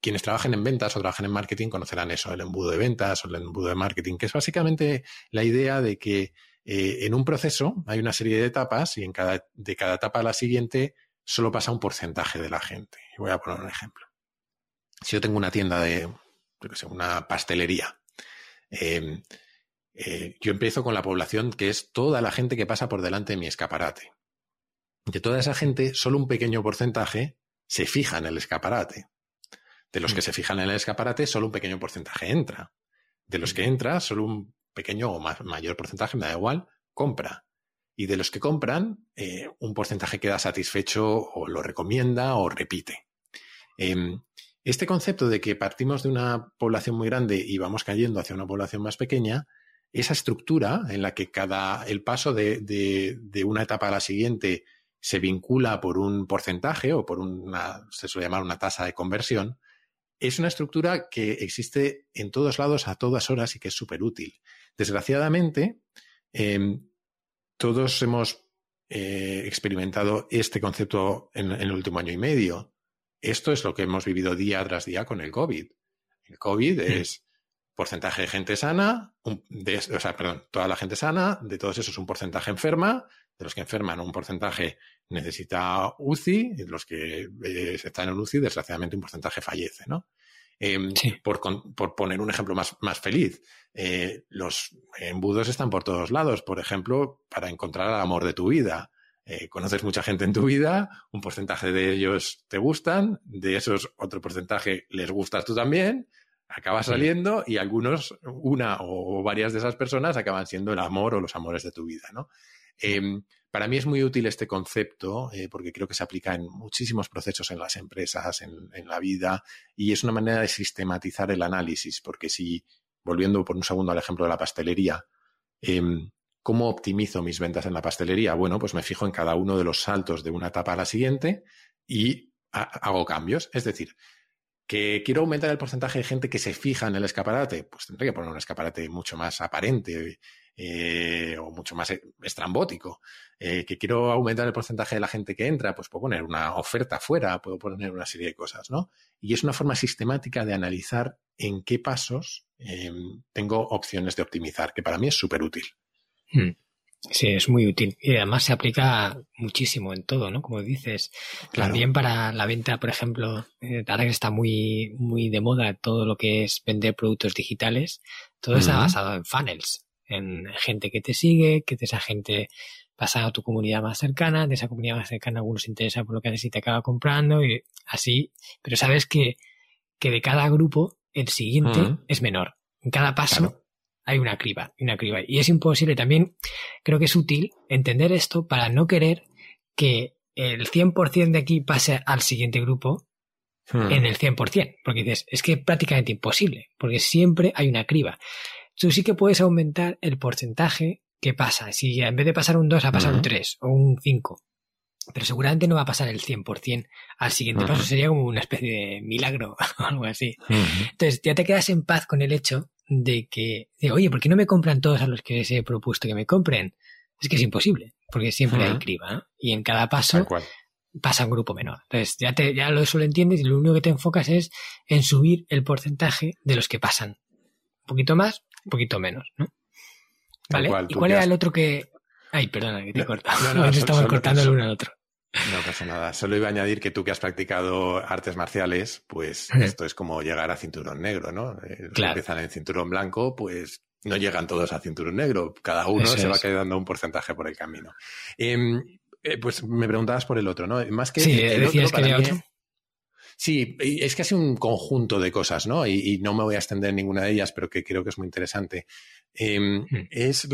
quienes trabajen en ventas o trabajen en marketing conocerán eso, el embudo de ventas o el embudo de marketing, que es básicamente la idea de que eh, en un proceso hay una serie de etapas y en cada, de cada etapa a la siguiente solo pasa un porcentaje de la gente. voy a poner un ejemplo. Si yo tengo una tienda de, yo sé, una pastelería, em, eh, yo empiezo con la población que es toda la gente que pasa por delante de mi escaparate. De toda esa gente, solo un pequeño porcentaje se fija en el escaparate. De los que mm. se fijan en el escaparate, solo un pequeño porcentaje entra. De los que mm. entra, solo un pequeño o mayor porcentaje, me da igual, compra. Y de los que compran, eh, un porcentaje queda satisfecho o lo recomienda o repite. Em, este concepto de que partimos de una población muy grande y vamos cayendo hacia una población más pequeña, esa estructura en la que cada el paso de, de, una etapa a la siguiente se vincula por un porcentaje o por una, se suele llamar una tasa de conversión, es una estructura que existe en todos lados a todas horas y que es súper útil. Desgraciadamente, em, todos hemos eh, experimentado este concepto en, el último año y medio. Esto es lo que hemos vivido día tras día con el COVID. El COVID es porcentaje de gente sana, de, o sea, perdón, toda la gente sana, de todos esos un porcentaje enferma, de los que enferman un porcentaje necesita UCI, y de los que eh, están en UCI, desgraciadamente un porcentaje fallece, ¿no? Em, por, poner un ejemplo más, más feliz, eh, los embudos están por todos lados. Por ejemplo, para encontrar el amor de tu vida. Eh, conoces mucha gente en tu vida, un porcentaje de ellos te gustan, de esos otro porcentaje les gustas tú también, acabas saliendo y algunos, una o varias de esas personas acaban siendo el amor o los amores de tu vida, ¿no? Em, para mí es muy útil este concepto eh, porque creo que se aplica en muchísimos procesos en las empresas, en, la vida, y es una manera de sistematizar el análisis, porque si, volviendo por un segundo al ejemplo de la pastelería, em, ¿cómo optimizo mis ventas en la pastelería? Bueno, pues me fijo en cada uno de los saltos de una etapa a la siguiente y hago cambios. Es decir, ¿Que quiero aumentar el porcentaje de gente que se fija en el escaparate? Pues tendré que poner un escaparate mucho más aparente. Eh, o mucho más estrambótico, eh, que quiero aumentar el porcentaje de la gente que entra, pues puedo poner una oferta fuera, puedo poner una serie de cosas, ¿no? Y es una forma sistemática de analizar en qué pasos tengo opciones de optimizar, que para mí es súper útil. Hmm. Sí, es muy útil. Y además se aplica muchísimo en todo, ¿no? Como dices, también para la venta, por ejemplo, eh, ahora que está muy, muy de moda todo lo que es vender productos digitales, todo está basado en funnels, en gente que te sigue, que esa gente pasa a tu comunidad más cercana, de esa comunidad más cercana algunos se interesa por lo que haces y te acaba comprando y así, pero sabes que, que de cada grupo el siguiente es menor. En cada paso hay una criba, una criba. Y es imposible también, creo que es útil entender esto para no querer que el 100% de aquí pase al siguiente grupo hmm. en el 100%, porque dices, es que es prácticamente imposible, porque siempre hay una criba. Tú sí que puedes aumentar el porcentaje que pasa. Si en vez de pasar un 2 a pasar un 3 o un 5, pero seguramente no va a pasar el 100% al siguiente paso, sería como una especie de milagro o algo así. Entonces ya te quedas en paz con el hecho de que, oye, ¿por qué no me compran todos a los que les he propuesto que me compren? Es que es imposible, porque siempre hay criba, y en cada paso pasa un grupo menor. Entonces, ya, te, ya lo, eso lo entiendes y lo único que te enfocas es en subir el porcentaje de los que pasan. Un poquito más, un poquito menos, ¿no? ¿Vale? ¿Y cuál era el otro que...? Ay, perdona, que te he cortado. No, no, estamos cortando el uno al otro. No pasa nada. Solo iba a añadir que tú que has practicado artes marciales, pues esto es como llegar a cinturón negro, ¿no? Eh, empiezan en cinturón blanco, pues no llegan todos a cinturón negro. Cada uno se va quedando un porcentaje por el camino. Em, eh, pues me preguntabas por el otro, ¿no? Más que sí, decías que había otro. Sí, es casi un conjunto de cosas, ¿no? Y, no me voy a extender en ninguna de ellas, pero que creo que es muy interesante. Em, hmm. Es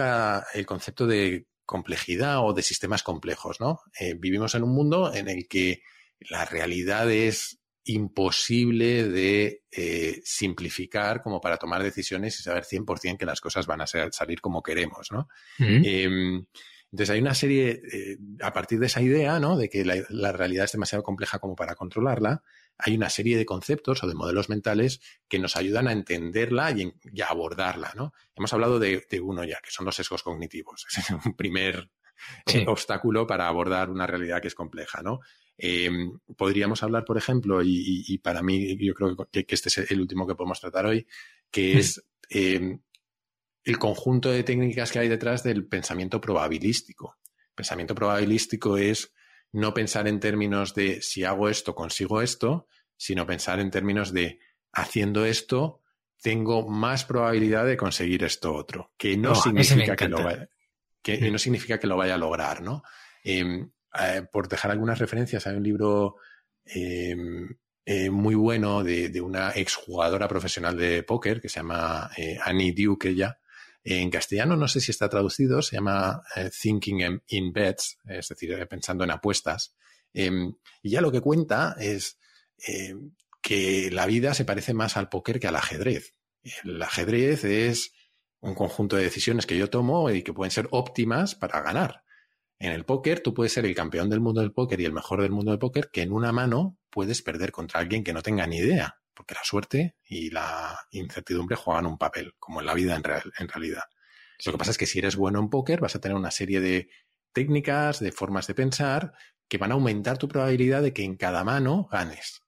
el concepto de complejidad o de sistemas complejos, ¿no? Eh, vivimos en un mundo en el que la realidad es imposible de eh, simplificar como para tomar decisiones y saber 100% que las cosas van a salir como queremos, ¿no? Em, entonces hay una serie, eh, a partir de esa idea, ¿no? De que la, realidad es demasiado compleja como para controlarla, hay una serie de conceptos o de modelos mentales que nos ayudan a entenderla y, a abordarla, ¿no? Hemos hablado de, uno ya, que son los sesgos cognitivos. Es un primer eh, obstáculo para abordar una realidad que es compleja, ¿no? Em, podríamos hablar, por ejemplo, y, para mí yo creo que, este es el último que podemos tratar hoy, que es em, el conjunto de técnicas que hay detrás del pensamiento probabilístico. pensamiento probabilístico es no pensar en términos de si hago esto, consigo esto, sino pensar en términos de haciendo esto, tengo más probabilidad de conseguir esto otro, que no, significa que lo vaya, que no significa que lo vaya a lograr, ¿no? Em, eh, por dejar algunas referencias, hay un libro em, eh, muy bueno de, de, una exjugadora profesional de póker que se llama eh, Annie Duke, ella, en castellano no sé si está traducido, se llama eh, Thinking in Bets, es decir, eh, pensando en apuestas. Em, y ya lo que cuenta es em, que la vida se parece más al póker que al ajedrez. El ajedrez es un conjunto de decisiones que yo tomo y que pueden ser óptimas para ganar. En el póker tú puedes ser el campeón del mundo del póker y el mejor del mundo del póker que en una mano puedes perder contra alguien que no tenga ni idea porque la suerte y la incertidumbre juegan un papel, como en la vida en, realidad. Lo que pasa es que si eres bueno en póker, vas a tener una serie de técnicas, de formas de pensar, que van a aumentar tu probabilidad de que en cada mano ganes.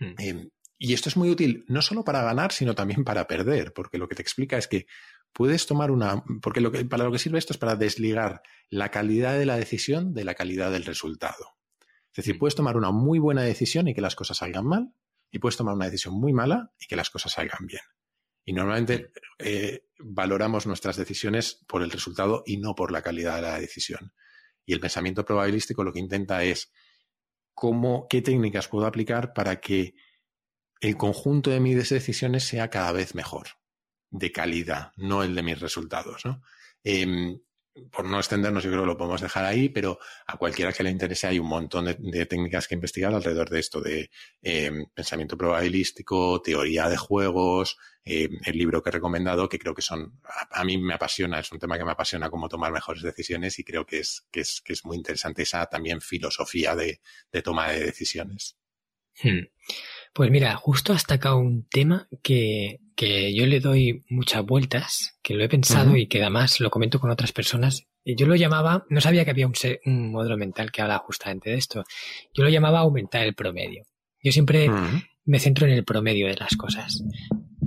Hmm. Em, y esto es muy útil no solo para ganar, sino también para perder, porque lo que te explica es que puedes tomar una. Porque lo que, para lo que sirve esto es para desligar la calidad de la decisión de la calidad del resultado. Es decir, hmm. puedes tomar una muy buena decisión y que las cosas salgan mal, y puedes tomar una decisión muy mala y que las cosas salgan bien. Y normalmente eh, valoramos nuestras decisiones por el resultado y no por la calidad de la decisión. Y el pensamiento probabilístico lo que intenta es cómo, qué técnicas puedo aplicar para que el conjunto de mis decisiones sea cada vez mejor, de calidad, no el de mis resultados. ¿no? Em, por no extendernos, yo creo que lo podemos dejar ahí, pero a cualquiera que le interese hay un montón de, técnicas que investigar alrededor de esto de em, pensamiento probabilístico, teoría de juegos, em, el libro que he recomendado, que creo que son, a, mí me apasiona, es un tema que me apasiona cómo tomar mejores decisiones y creo que es, que es, que es muy interesante esa también filosofía de, toma de decisiones. Hmm. Pues mira, justo hasta acá un tema que, que yo le doy muchas vueltas, que lo he pensado y que además lo comento con otras personas. Yo lo llamaba, no sabía que había un, un modelo mental que habla justamente de esto. Yo lo llamaba aumentar el promedio. Yo siempre me centro en el promedio de las cosas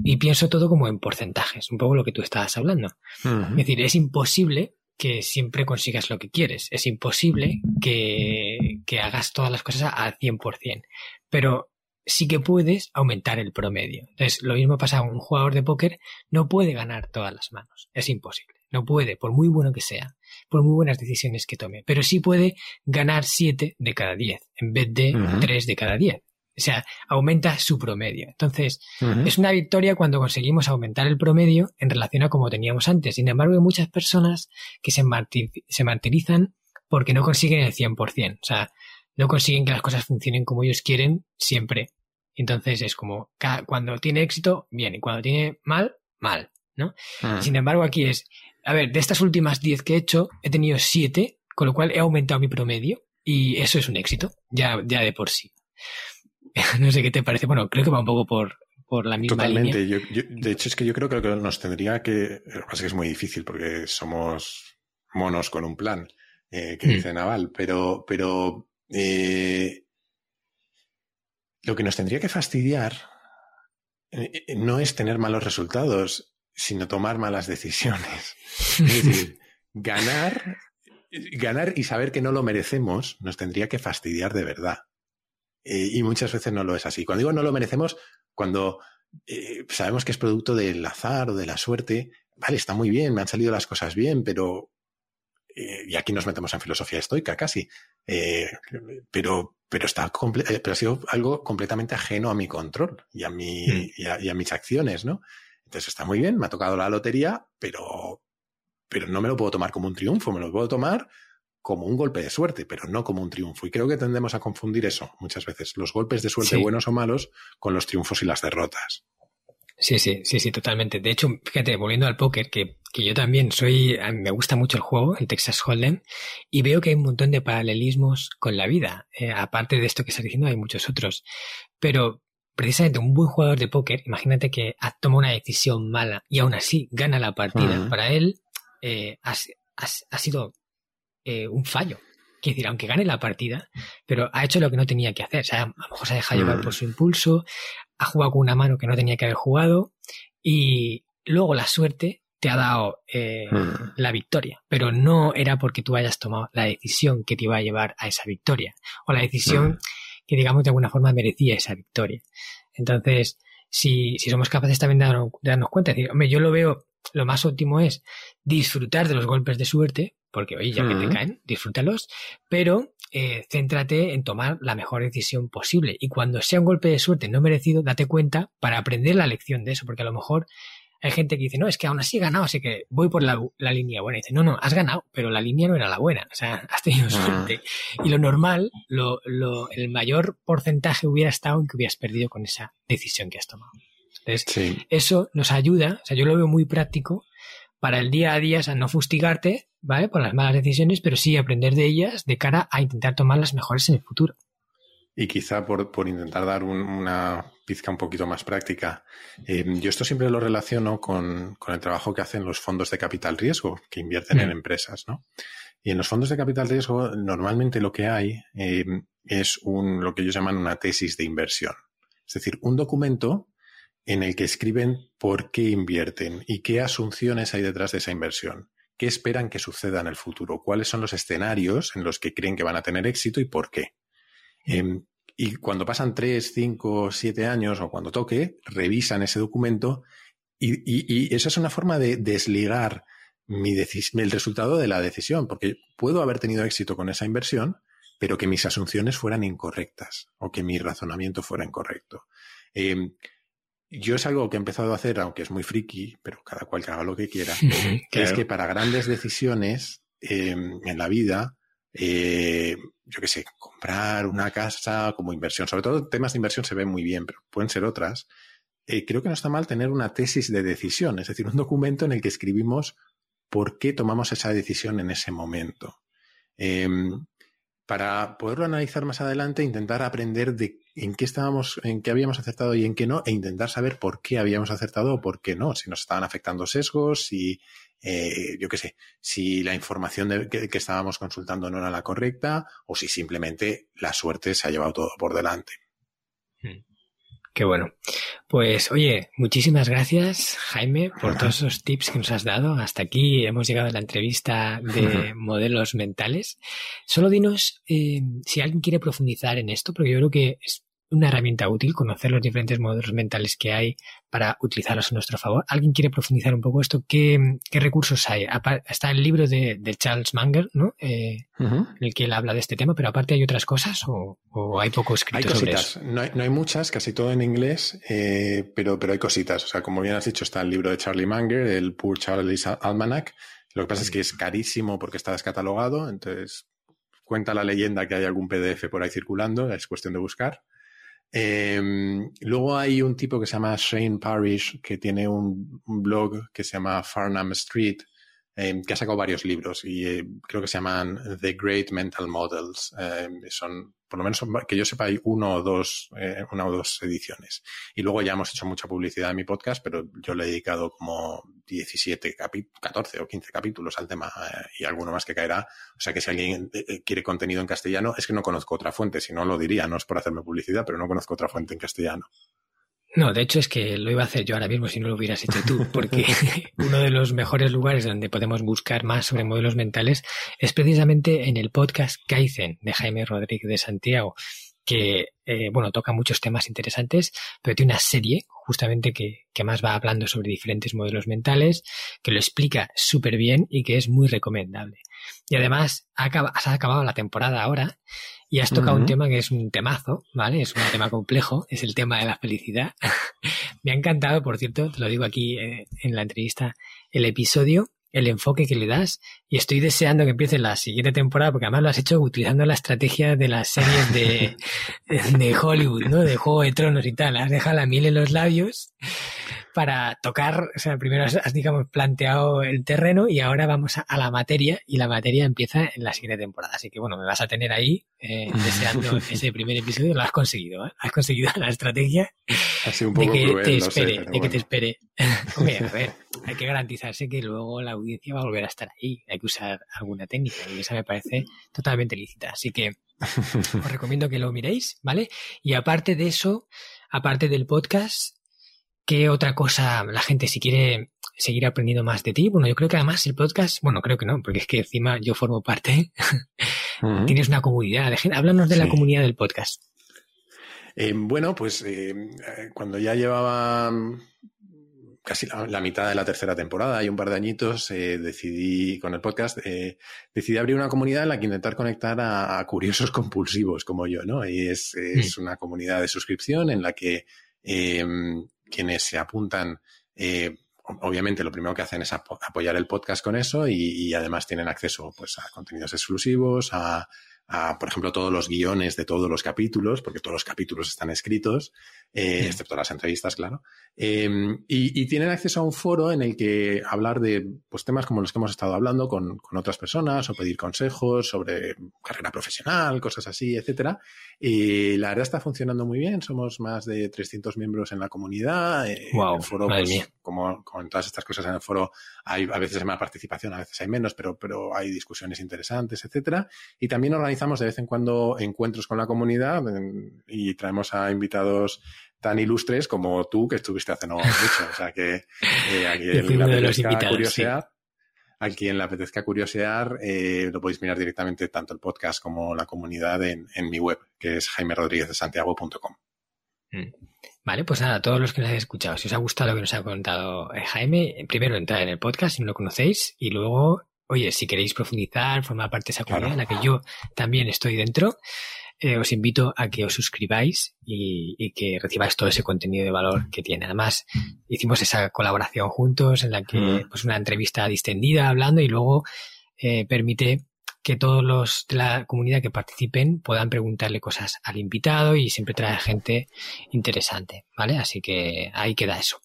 y pienso todo como en porcentajes, un poco lo que tú estabas hablando. Es decir, es imposible que siempre consigas lo que quieres. Es imposible que, que hagas todas las cosas al 100%. Pero sí que puedes aumentar el promedio. Entonces, lo mismo pasa, un jugador de póker no puede ganar todas las manos. Es imposible. No puede, por muy bueno que sea, por muy buenas decisiones que tome. Pero sí puede ganar 7 de cada 10 en vez de 3 de cada 10. O sea, aumenta su promedio. Entonces, es una victoria cuando conseguimos aumentar el promedio en relación a como teníamos antes. Sin embargo, hay muchas personas que se, se martirizan porque no consiguen el 100%. O sea, no consiguen que las cosas funcionen como ellos quieren siempre. Entonces es como, cuando tiene éxito, bien, y cuando tiene mal, mal, ¿no? Ah. Sin embargo, aquí es, a ver, de estas últimas 10 que he hecho, he tenido 7, con lo cual he aumentado mi promedio, y eso es un éxito, ya, ya de por sí. no sé qué te parece, bueno, creo que va un poco por, por la misma Totalmente. Yo, de hecho, es que yo creo que nos tendría que. Lo que pasa es que es muy difícil porque somos monos con un plan, eh, que mm. dice Naval, pero, pero eh, lo que nos tendría que fastidiar eh, eh, no es tener malos resultados, sino tomar malas decisiones. Es decir, ganar, ganar y saber que no lo merecemos nos tendría que fastidiar de verdad. y muchas veces no lo es así. Cuando digo no lo merecemos, cuando sabemos que es producto del azar o de la suerte, vale, está muy bien, me han salido las cosas bien, pero eh, y aquí nos metemos en filosofía estoica casi, eh, pero, pero, está eh, pero ha sido algo completamente ajeno a mi control y a, mi, mm. y, a, mis acciones, ¿no? Entonces está muy bien, me ha tocado la lotería, pero, pero no me lo puedo tomar como un triunfo, me lo puedo tomar como un golpe de suerte, pero no como un triunfo. Y creo que tendemos a confundir eso muchas veces, los golpes de suerte buenos o malos con los triunfos y las derrotas. Sí, sí, sí, sí, totalmente. De hecho, fíjate, volviendo al póker, que, que yo también soy, me gusta mucho el juego, el Texas Hold'em, y veo que hay un montón de paralelismos con la vida. Eh, aparte de esto que estás diciendo, hay muchos otros. Pero precisamente un buen jugador de póker, imagínate que toma una decisión mala y aún así gana la partida. Para él eh, ha, ha, sido eh, un fallo. Quiere decir, aunque gane la partida, pero ha hecho lo que no tenía que hacer. O sea, a lo mejor se ha dejado llevar por su impulso, ha jugado con una mano que no tenía que haber jugado y luego la suerte te ha dado eh, hmm. la victoria, pero no era porque tú hayas tomado la decisión que te iba a llevar a esa victoria o la decisión hmm. que digamos de alguna forma merecía esa victoria. Entonces, si, si somos capaces también de darnos, cuenta, decir, hombre, yo lo veo, lo más óptimo es disfrutar de los golpes de suerte, porque oye, ya que te caen, disfrútalos, pero eh, céntrate en tomar la mejor decisión posible. Y cuando sea un golpe de suerte no merecido, date cuenta para aprender la lección de eso, porque a lo mejor hay gente que dice, no, es que aún así he ganado, así que voy por la, línea buena. Y dice, no, no, has ganado, pero la línea no era la buena. O sea, has tenido suerte. Y lo normal, lo, lo, el mayor porcentaje hubiera estado en que hubieras perdido con esa decisión que has tomado. Entonces, eso nos ayuda, o sea, yo lo veo muy práctico para el día a día, o sea, no fustigarte, ¿vale? Por las malas decisiones, pero sí aprender de ellas de cara a intentar tomar las mejores en el futuro. Y quizá por, por intentar dar una pizca un poquito más práctica, eh, yo esto siempre lo relaciono con, con, el trabajo que hacen los fondos de capital riesgo que invierten en mm. empresas, ¿no? Y en los fondos de capital riesgo normalmente lo que hay eh, es un, lo que ellos llaman una tesis de inversión. Es decir, un documento en el que escriben por qué invierten y qué asunciones hay detrás de esa inversión, qué esperan que suceda en el futuro, cuáles son los escenarios en los que creen que van a tener éxito y por qué. Em, y cuando pasan tres, cinco, siete años o cuando toque, revisan ese documento y, esa es una forma de desligar mi el resultado de la decisión, porque puedo haber tenido éxito con esa inversión, pero que mis asunciones fueran incorrectas o que mi razonamiento fuera incorrecto. Em, yo es algo que he empezado a hacer, aunque es muy friki, pero cada cual que haga lo que quiera, que es que para grandes decisiones em, en la vida, eh, yo qué sé, comprar una casa como inversión, sobre todo temas de inversión se ven muy bien, pero pueden ser otras. Eh, creo que no está mal tener una tesis de decisión, es decir, un documento en el que escribimos por qué tomamos esa decisión en ese momento. Para poderlo analizar más adelante, intentar aprender de en qué estábamos, en qué habíamos acertado y en qué no, e intentar saber por qué habíamos acertado o por qué no, si nos estaban afectando sesgos, si, eh, yo qué sé, si la información que, estábamos consultando no era la correcta, o si simplemente la suerte se ha llevado todo por delante. Qué bueno. Pues oye, muchísimas gracias Jaime por todos esos tips que nos has dado. Hasta aquí hemos llegado a la entrevista de modelos mentales. Solo dinos eh, si alguien quiere profundizar en esto, porque yo creo que es una herramienta útil, conocer los diferentes modelos mentales que hay para utilizarlos a nuestro favor. ¿Alguien quiere profundizar un poco esto? ¿Qué, recursos hay? Está el libro de, Charles Manger, ¿no? Eh, en el que él habla de este tema, pero aparte hay otras cosas o, hay poco escrito hay sobre eso. No hay, no hay muchas, casi todo en inglés, eh, pero, pero hay cositas. O sea, como bien has dicho, está el libro de Charlie Manger, el Poor Charlie's Almanac. Lo que pasa es que es carísimo porque está descatalogado, entonces cuenta la leyenda que hay algún PDF por ahí circulando, es cuestión de buscar. Em, luego hay un tipo que se llama Shane Parrish, que tiene un, blog que se llama Farnham Street, em, que ha sacado varios libros y eh, creo que se llaman The Great Mental Models. Em, son por lo menos que yo sepa, hay uno o dos, eh, una o dos ediciones. Y luego ya hemos hecho mucha publicidad en mi podcast, pero yo le he dedicado como 17, 14 o 15 capítulos al tema eh, y alguno más que caerá. O sea que si alguien eh, quiere contenido en castellano, es que no conozco otra fuente, si no lo diría, no es por hacerme publicidad, pero no conozco otra fuente en castellano. No, de hecho es que lo iba a hacer yo ahora mismo si no lo hubieras hecho tú, porque uno de los mejores lugares donde podemos buscar más sobre modelos mentales es precisamente en el podcast Kaizen de Jaime Rodríguez de Santiago, que, eh, bueno, toca muchos temas interesantes, pero tiene una serie justamente que, que más va hablando sobre diferentes modelos mentales, que lo explica súper bien y que es muy recomendable. Y además, ha has acabado la temporada ahora y has tocado un tema que es un temazo, ¿vale? Es un tema complejo, es el tema de la felicidad. Me ha encantado, por cierto, te lo digo aquí eh, en la entrevista, el episodio, el enfoque que le das y estoy deseando que empiece la siguiente temporada porque además lo has hecho utilizando la estrategia de las series de, de Hollywood, ¿no? De Juego de Tronos y tal. Has dejado la miel en los labios para tocar, o sea, primero has, digamos, planteado el terreno y ahora vamos a, la materia y la materia empieza en la siguiente temporada. Así que bueno, me vas a tener ahí eh, deseando ese primer episodio. Lo has conseguido, ¿eh? Has conseguido la estrategia de que te espere, de que te espere. Hombre, a ver, hay que garantizarse que luego la audiencia va a volver a estar ahí. Hay que usar alguna técnica y esa me parece totalmente lícita. Así que os recomiendo que lo miréis, ¿vale? Y aparte de eso, aparte del podcast, ¿Qué otra cosa la gente si quiere seguir aprendiendo más de ti? Bueno, yo creo que además el podcast, bueno, creo que no, porque es que encima yo formo parte. Tienes una comunidad de gente. Háblanos de la comunidad del podcast. Eh, bueno, pues eh, cuando ya llevaba casi la, mitad de la tercera temporada y un par de añitos, eh, decidí con el podcast, decidí abrir una comunidad en la que intentar conectar a, curiosos compulsivos como yo, ¿no? Y es, mm. una comunidad de suscripción en la que quienes se apuntan, eh, obviamente lo primero que hacen es apoyar el podcast con eso y, además tienen acceso pues, a contenidos exclusivos, a, por ejemplo, todos los guiones de todos los capítulos, porque todos los capítulos están escritos, eh, excepto las entrevistas, claro. Em, y, tienen acceso a un foro en el que hablar de pues, temas como los que hemos estado hablando con, otras personas o pedir consejos sobre carrera profesional, cosas así, etcétera. Y la verdad está funcionando muy bien. Somos más de 300 miembros en la comunidad. wow, el foro, pues, como, como, en todas estas cosas en el foro, hay a veces hay más participación, a veces hay menos, pero, pero hay discusiones interesantes, etcétera. Y también organizamos de vez en cuando encuentros con la comunidad y traemos a invitados tan ilustres como tú que estuviste hace no mucho. O sea que eh, a quien le apetezca curiosear, a quien le apetezca curiosear, eh, lo podéis mirar directamente tanto el podcast como la comunidad en, mi web, que es jaime rodríguez de santiago.com. Mm. Vale, pues nada, todos los que nos habéis escuchado, si os ha gustado lo que nos ha contado eh, Jaime, primero entrar en el podcast si no lo conocéis y luego, oye, si queréis profundizar, formar parte de esa comunidad en la que yo también estoy dentro, eh, os invito a que os suscribáis y, que recibáis todo ese contenido de valor que tiene. Además, hicimos esa colaboración juntos en la que, pues, una entrevista distendida hablando y luego eh, permite que todos los de la comunidad que participen puedan preguntarle cosas al invitado y siempre trae gente interesante, ¿vale? Así que ahí queda eso.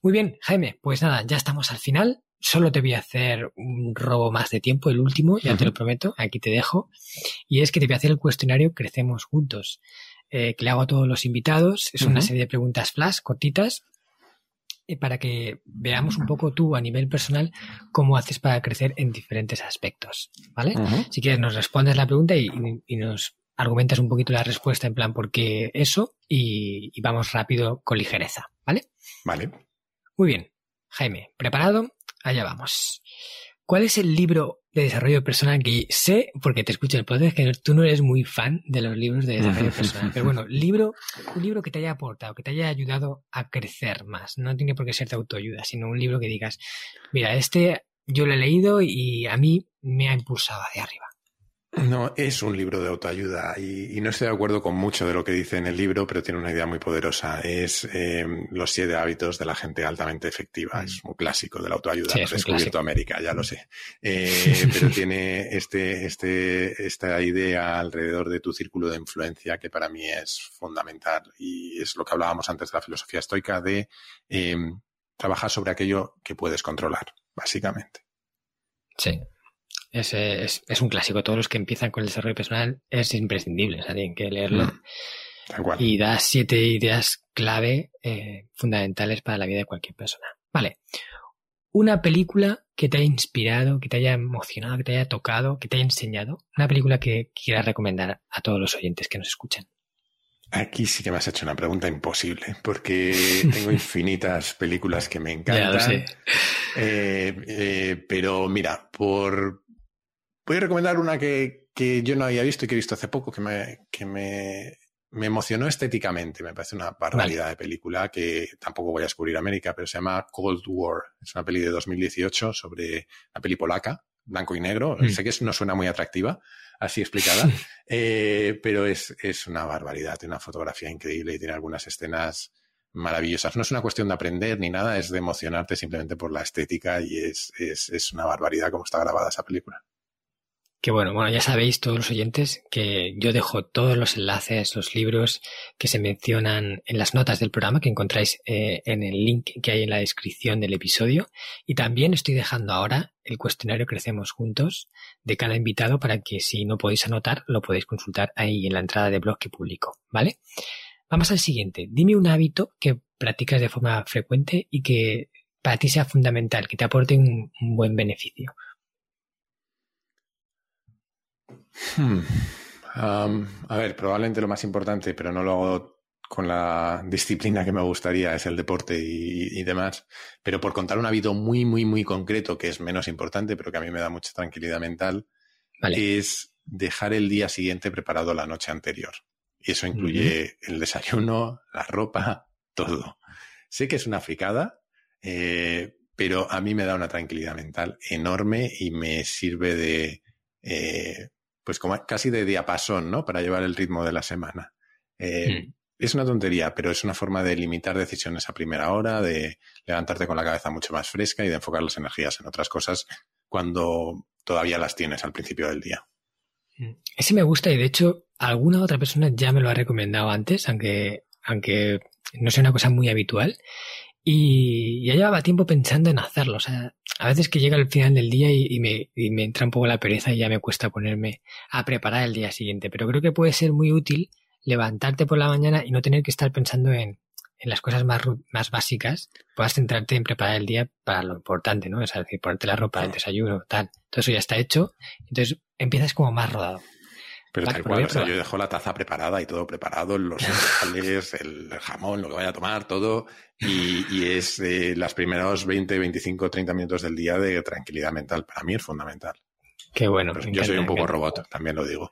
Muy bien, Jaime, pues nada, ya estamos al final solo te voy a hacer un robo más de tiempo, el último, ya te lo prometo, aquí te dejo. Y es que te voy a hacer el cuestionario Crecemos Juntos, eh, que le hago a todos los invitados. Es una serie de preguntas flash, cortitas, eh, para que veamos un poco tú a nivel personal cómo haces para crecer en diferentes aspectos, ¿vale? Si quieres nos respondes la pregunta y, nos argumentas un poquito la respuesta en plan por qué eso y, y vamos rápido con ligereza, ¿vale? Vale. Muy bien. Jaime, ¿preparado? Allá vamos. ¿Cuál es el libro de desarrollo personal que sé, porque te escucho en el podcast, que tú no eres muy fan de los libros de desarrollo personal? Pero bueno, libro, un libro que te haya aportado, que te haya ayudado a crecer más. No tiene por qué ser de autoayuda, sino un libro que digas, mira, este yo lo he leído y a mí me ha impulsado hacia arriba. No, es un libro de autoayuda y, no estoy de acuerdo con mucho de lo que dice en el libro, pero tiene una idea muy poderosa. Es eh, Los siete hábitos de la gente altamente efectiva. Mm. Es un clásico de la autoayuda. Sí, descubierto América, ya lo sé. Eh, pero tiene este, este, esta idea alrededor de tu círculo de influencia que para mí es fundamental y es lo que hablábamos antes de la filosofía estoica de eh, trabajar sobre aquello que puedes controlar, básicamente. Sí, es, es, es, un clásico. Todos los que empiezan con el desarrollo personal es imprescindible. O sea, tienen que leerlo. Mm. y da siete ideas clave eh, fundamentales para la vida de cualquier persona. Vale. Una película que te haya inspirado, que te haya emocionado, que te haya tocado, que te haya enseñado. Una película que quieras recomendar a todos los oyentes que nos escuchan. Aquí sí que me has hecho una pregunta imposible, porque tengo infinitas películas que me encantan. Eh, eh, pero mira, por, Voy a recomendar una que, yo no había visto y que he visto hace poco, que me, que me, emocionó estéticamente. Me parece una barbaridad de película que tampoco voy a descubrir América, pero se llama Cold War. Es una peli de 2018 sobre una peli polaca, blanco y negro. Mm. Sé que no suena muy atractiva, así explicada, eh, pero es, es una barbaridad. Tiene una fotografía increíble y tiene algunas escenas maravillosas. No es una cuestión de aprender ni nada, es de emocionarte simplemente por la estética y es, es, es una barbaridad cómo está grabada esa película. Que bueno, bueno, ya sabéis todos los oyentes que yo dejo todos los enlaces, los libros que se mencionan en las notas del programa que encontráis eh, en el link que hay en la descripción del episodio. Y también estoy dejando ahora el cuestionario Crecemos Juntos de cada invitado para que si no podéis anotar lo podéis consultar ahí en la entrada de blog que publico, ¿vale? Vamos al siguiente. Dime un hábito que practicas de forma frecuente y que para ti sea fundamental, que te aporte un buen beneficio. Hmm. a ver, probablemente lo más importante, pero no lo hago con la disciplina que me gustaría, es el deporte y, demás. Pero por contar un hábito muy, muy, muy concreto, que es menos importante, pero que a mí me da mucha tranquilidad mental, es dejar el día siguiente preparado la noche anterior. Y eso incluye el desayuno, la ropa, todo. Sé que es una fricada, eh, pero a mí me da una tranquilidad mental enorme y me sirve de eh, pues como casi de diapasón, ¿no? Para llevar el ritmo de la semana. Eh, hmm. Es una tontería, pero es una forma de limitar decisiones a primera hora, de levantarte con la cabeza mucho más fresca y de enfocar las energías en otras cosas cuando todavía las tienes al principio del día. Hmm. Ese me gusta y de hecho alguna otra persona ya me lo ha recomendado antes, aunque, aunque no sea una cosa muy habitual. Y ya llevaba tiempo pensando en hacerlo. O sea, a veces que llega el final del día y, me, y, me, entra un poco la pereza y ya me cuesta ponerme a preparar el día siguiente. Pero creo que puede ser muy útil levantarte por la mañana y no tener que estar pensando en, en las cosas más, más básicas. Puedas centrarte en preparar el día para lo importante, ¿no? Es decir, ponerte la ropa, el desayuno, tal. Todo eso ya está hecho. Entonces empiezas como más rodado. Pero tal cual, o sea, yo dejo la taza preparada y todo preparado, los cereales, el jamón, lo que vaya a tomar, todo. Y, es eh, las primeros 20, 25, 30 minutos del día de tranquilidad mental. Para mí es fundamental. Qué bueno. yo soy un poco robot, también lo digo.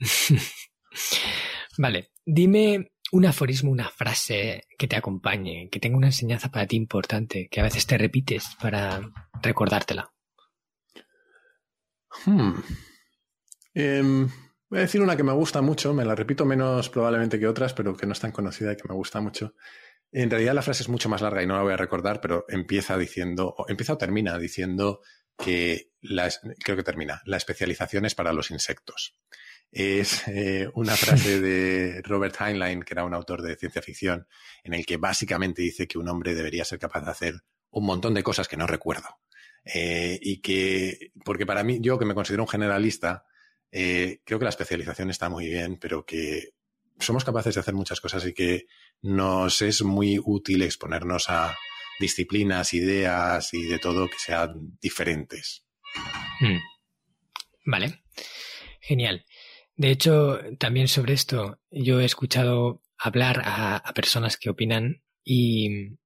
vale, dime un aforismo, una frase que te acompañe, que tenga una enseñanza para ti importante, que a veces te repites para recordártela. Hmm. Em, Voy a decir una que me gusta mucho, me la repito menos probablemente que otras, pero que no es tan conocida y que me gusta mucho. En realidad la frase es mucho más larga y no la voy a recordar, pero empieza diciendo, o empieza o termina diciendo que, la, creo que termina, la especialización es para los insectos. Es eh, una frase de Robert Heinlein, que era un autor de ciencia ficción, en el que básicamente dice que un hombre debería ser capaz de hacer un montón de cosas que no recuerdo. Eh, y que, porque para mí, yo que me considero un generalista, eh, creo que la especialización está muy bien, pero que somos capaces de hacer muchas cosas y que nos es muy útil exponernos a disciplinas, ideas y de todo que sean diferentes. Hmm. Vale, genial. De hecho, también sobre esto, yo he escuchado hablar a, personas que opinan y,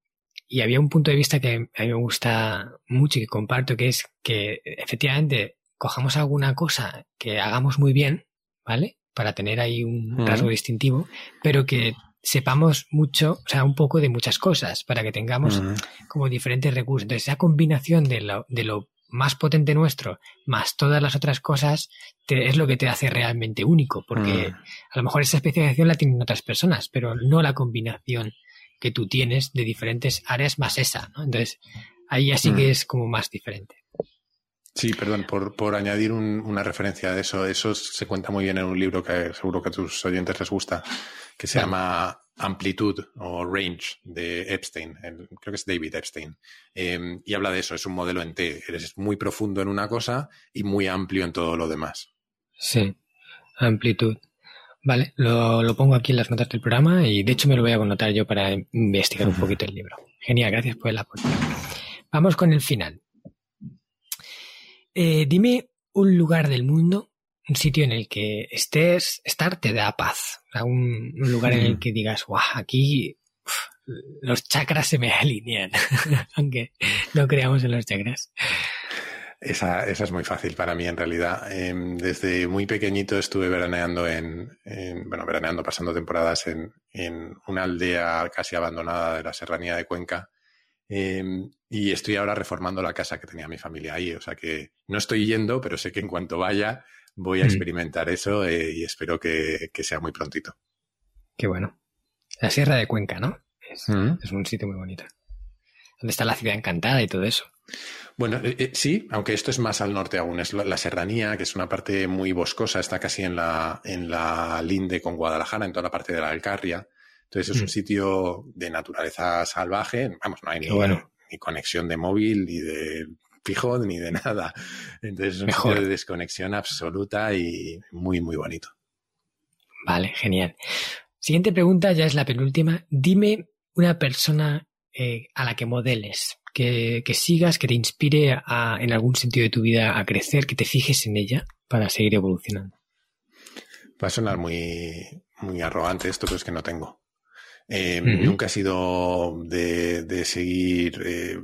y, había un punto de vista que a mí me gusta mucho y que comparto, que es que efectivamente cojamos alguna cosa que hagamos muy bien, ¿vale? Para tener ahí un rasgo distintivo, pero que sepamos mucho, o sea, un poco de muchas cosas, para que tengamos como diferentes recursos. Entonces, esa combinación de lo, de lo más potente nuestro, más todas las otras cosas, es lo que te hace realmente único, porque mm. a lo mejor esa especialización la tienen otras personas, pero no la combinación que tú tienes de diferentes áreas más esa, ¿no? Entonces, ahí así que mm. es como más diferente. Sí, perdón, por, por añadir una referencia de eso. Eso se cuenta muy bien en un libro que seguro que a tus oyentes les gusta, que se llama Amplitud o Range de Epstein, creo que es David Epstein, em, y habla de eso, es un modelo en T, eres muy profundo en una cosa y muy amplio en todo lo demás. Sí, amplitud. Vale, lo, lo pongo aquí en las notas del programa y de hecho me lo voy a anotar yo para investigar un poquito el libro. Genial, gracias por el apoyo. Vamos con el final. Eh, dime un lugar del mundo un sitio en el que estés, estar te da paz. un, lugar en el que digas, guau, aquí los chakras se me alinean, aunque no creamos en los chakras. Esa, esa, es muy fácil para mí en realidad. Em, desde muy pequeñito estuve veraneando en, bueno, veraneando, pasando temporadas en, en, una aldea casi abandonada de la serranía de Cuenca. Em, y estoy ahora reformando la casa que tenía mi familia ahí. O sea que no estoy yendo, pero sé que en cuanto vaya voy a mm. experimentar eso eh, y espero que, sea muy prontito. Qué bueno. La Sierra de Cuenca, ¿no? Es, mm. un sitio muy bonito. ¿Dónde está la ciudad encantada y todo eso? Bueno, eh, eh, sí, aunque esto es más al norte aún. Es la, serranía, que es una parte muy boscosa, está casi en la, en la linde con Guadalajara, en toda la parte de la Alcarria. Entonces es un mm. sitio de naturaleza salvaje. Vamos, no hay ni, ni conexión de móvil ni de fijo ni de nada. Entonces es un Mejor. de desconexión absoluta y muy, muy bonito. Vale, genial. Siguiente pregunta, ya es la penúltima. Dime una persona eh, a la que modeles, que, sigas, que te inspire en algún sentido de tu vida a crecer, que te fijes en ella para seguir evolucionando. Va a sonar muy, muy arrogante esto, pero es que no tengo. Eh, nunca he sido de, seguir eh,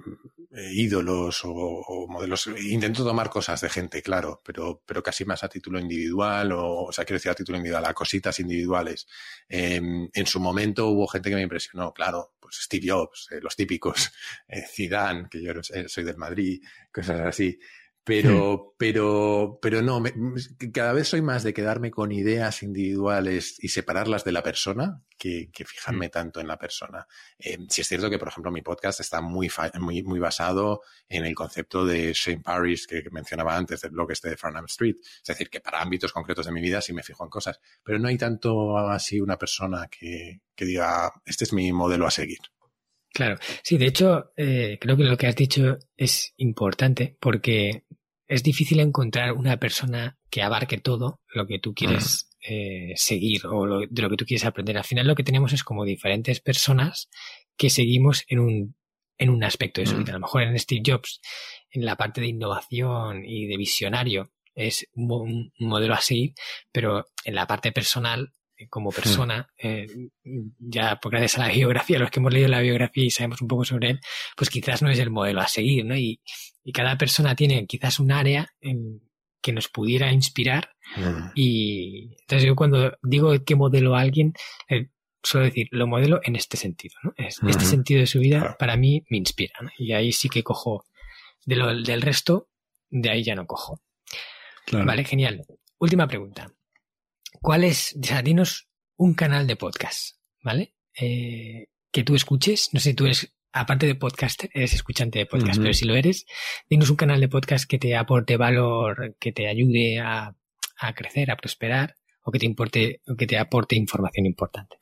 eh, ídolos o, modelos. Intento tomar cosas de gente, claro, pero, pero casi más a título individual, o, o sea, quiero decir a título individual, a cositas individuales. Em, en su momento hubo gente que me impresionó, claro, pues Steve Jobs, los típicos, Zidane, que yo soy del Madrid, cosas así. Pero, pero, pero no, cada vez soy más de quedarme con ideas individuales y separarlas de la persona que, fijarme mm. tanto en la persona. Eh, si es cierto que, por ejemplo, mi podcast está muy, muy, muy basado en el concepto de Shane Parrish que mencionaba antes del blog este de Farnham Street. Es decir, que para ámbitos concretos de mi vida sí me fijo en cosas, pero no hay tanto así una persona que, que diga, este es mi modelo a seguir. Claro, sí, de hecho, eh, creo que lo que has dicho es importante porque es difícil encontrar una persona que abarque todo lo que tú quieres eh, seguir o de lo que tú quieres aprender. Al final lo que tenemos es como diferentes personas que seguimos en un, en un aspecto de su vida. A lo mejor en Steve Jobs, en la parte de innovación y de visionario, es un modelo a seguir, pero en la parte personal como hmm. persona, eh, ya por gracias a la biografía, los que hemos leído la biografía y sabemos un poco sobre él, pues quizás no es el modelo a seguir, ¿no? Y, cada persona tiene quizás un área en que nos pudiera inspirar. Hmm. Y entonces yo cuando digo qué modelo a alguien, eh, suelo decir, lo modelo en este sentido, ¿no? Este hmm. sentido de su vida para mí me inspira, Y ahí sí que cojo de lo, del resto, de ahí ya no cojo. Vale, genial. Última pregunta. ¿Cuál es, o sea, dinos un canal de podcast, ¿vale? Eh, que tú escuches, no sé, tú eres, aparte de podcaster, eres escuchante de podcast, pero si lo eres, dinos un canal de podcast que te aporte valor, que te ayude a, a crecer, a prosperar, o que te importe, o que te aporte información importante.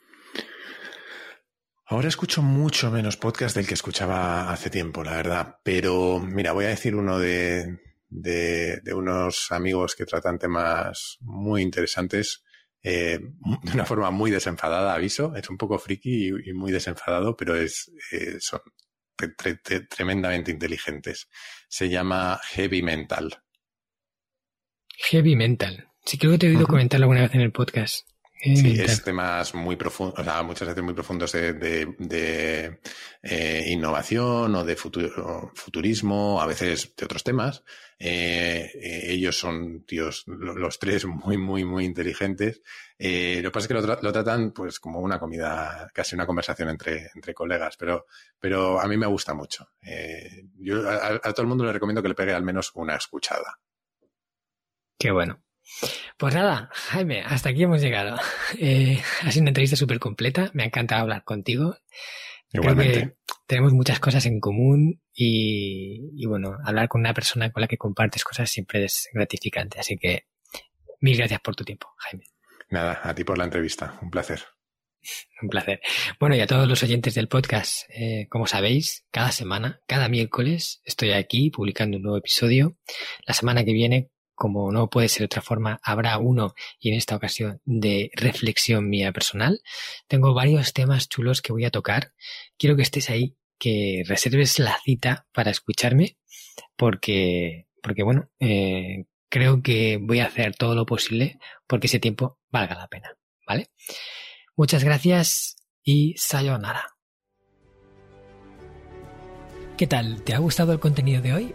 Ahora escucho mucho menos podcast del que escuchaba hace tiempo, la verdad. Pero mira, voy a decir uno de, de, unos amigos que tratan temas muy interesantes eh, de una forma muy desenfadada, aviso. Es un poco friki y, muy desenfadado, pero es, eh, son tremendamente inteligentes. Se llama Heavy Mental. Heavy Mental. Sí, creo que te he oído comentarlo alguna vez en el podcast. Sí, es temas muy profundos, o sea, muchas veces muy profundos de, de, eh, innovación o de futurismo, a veces de otros temas. Eh, eh, ellos son tíos, los tres, muy, muy, muy inteligentes. lo que pasa es que lo, tratan pues como una comida, casi una conversación entre, entre colegas, pero, pero a mí me gusta mucho. yo a todo el mundo le recomiendo que le pegue al menos una escuchada. Qué bueno. Pues nada, Jaime, hasta aquí hemos llegado. Eh, ha sido una entrevista súper completa. Me ha encantado hablar contigo. Igualmente. tenemos muchas cosas en común y, bueno, hablar con una persona con la que compartes cosas siempre es gratificante. Así que mil gracias por tu tiempo, Jaime. Nada, a ti por la entrevista. Un placer. Un placer. Bueno, y a todos los oyentes del podcast, eh, como sabéis, cada semana, cada miércoles, estoy aquí publicando un nuevo episodio. La semana que viene como no puede ser de otra forma, habrá uno y en esta ocasión de reflexión mía personal. Tengo varios temas chulos que voy a tocar. Quiero que estés ahí, que reserves la cita para escucharme, porque, porque bueno, eh, creo que voy a hacer todo lo posible porque ese tiempo valga la pena, ¿vale? Muchas gracias y sayonara. ¿Qué tal? ¿Te ha gustado el contenido de hoy?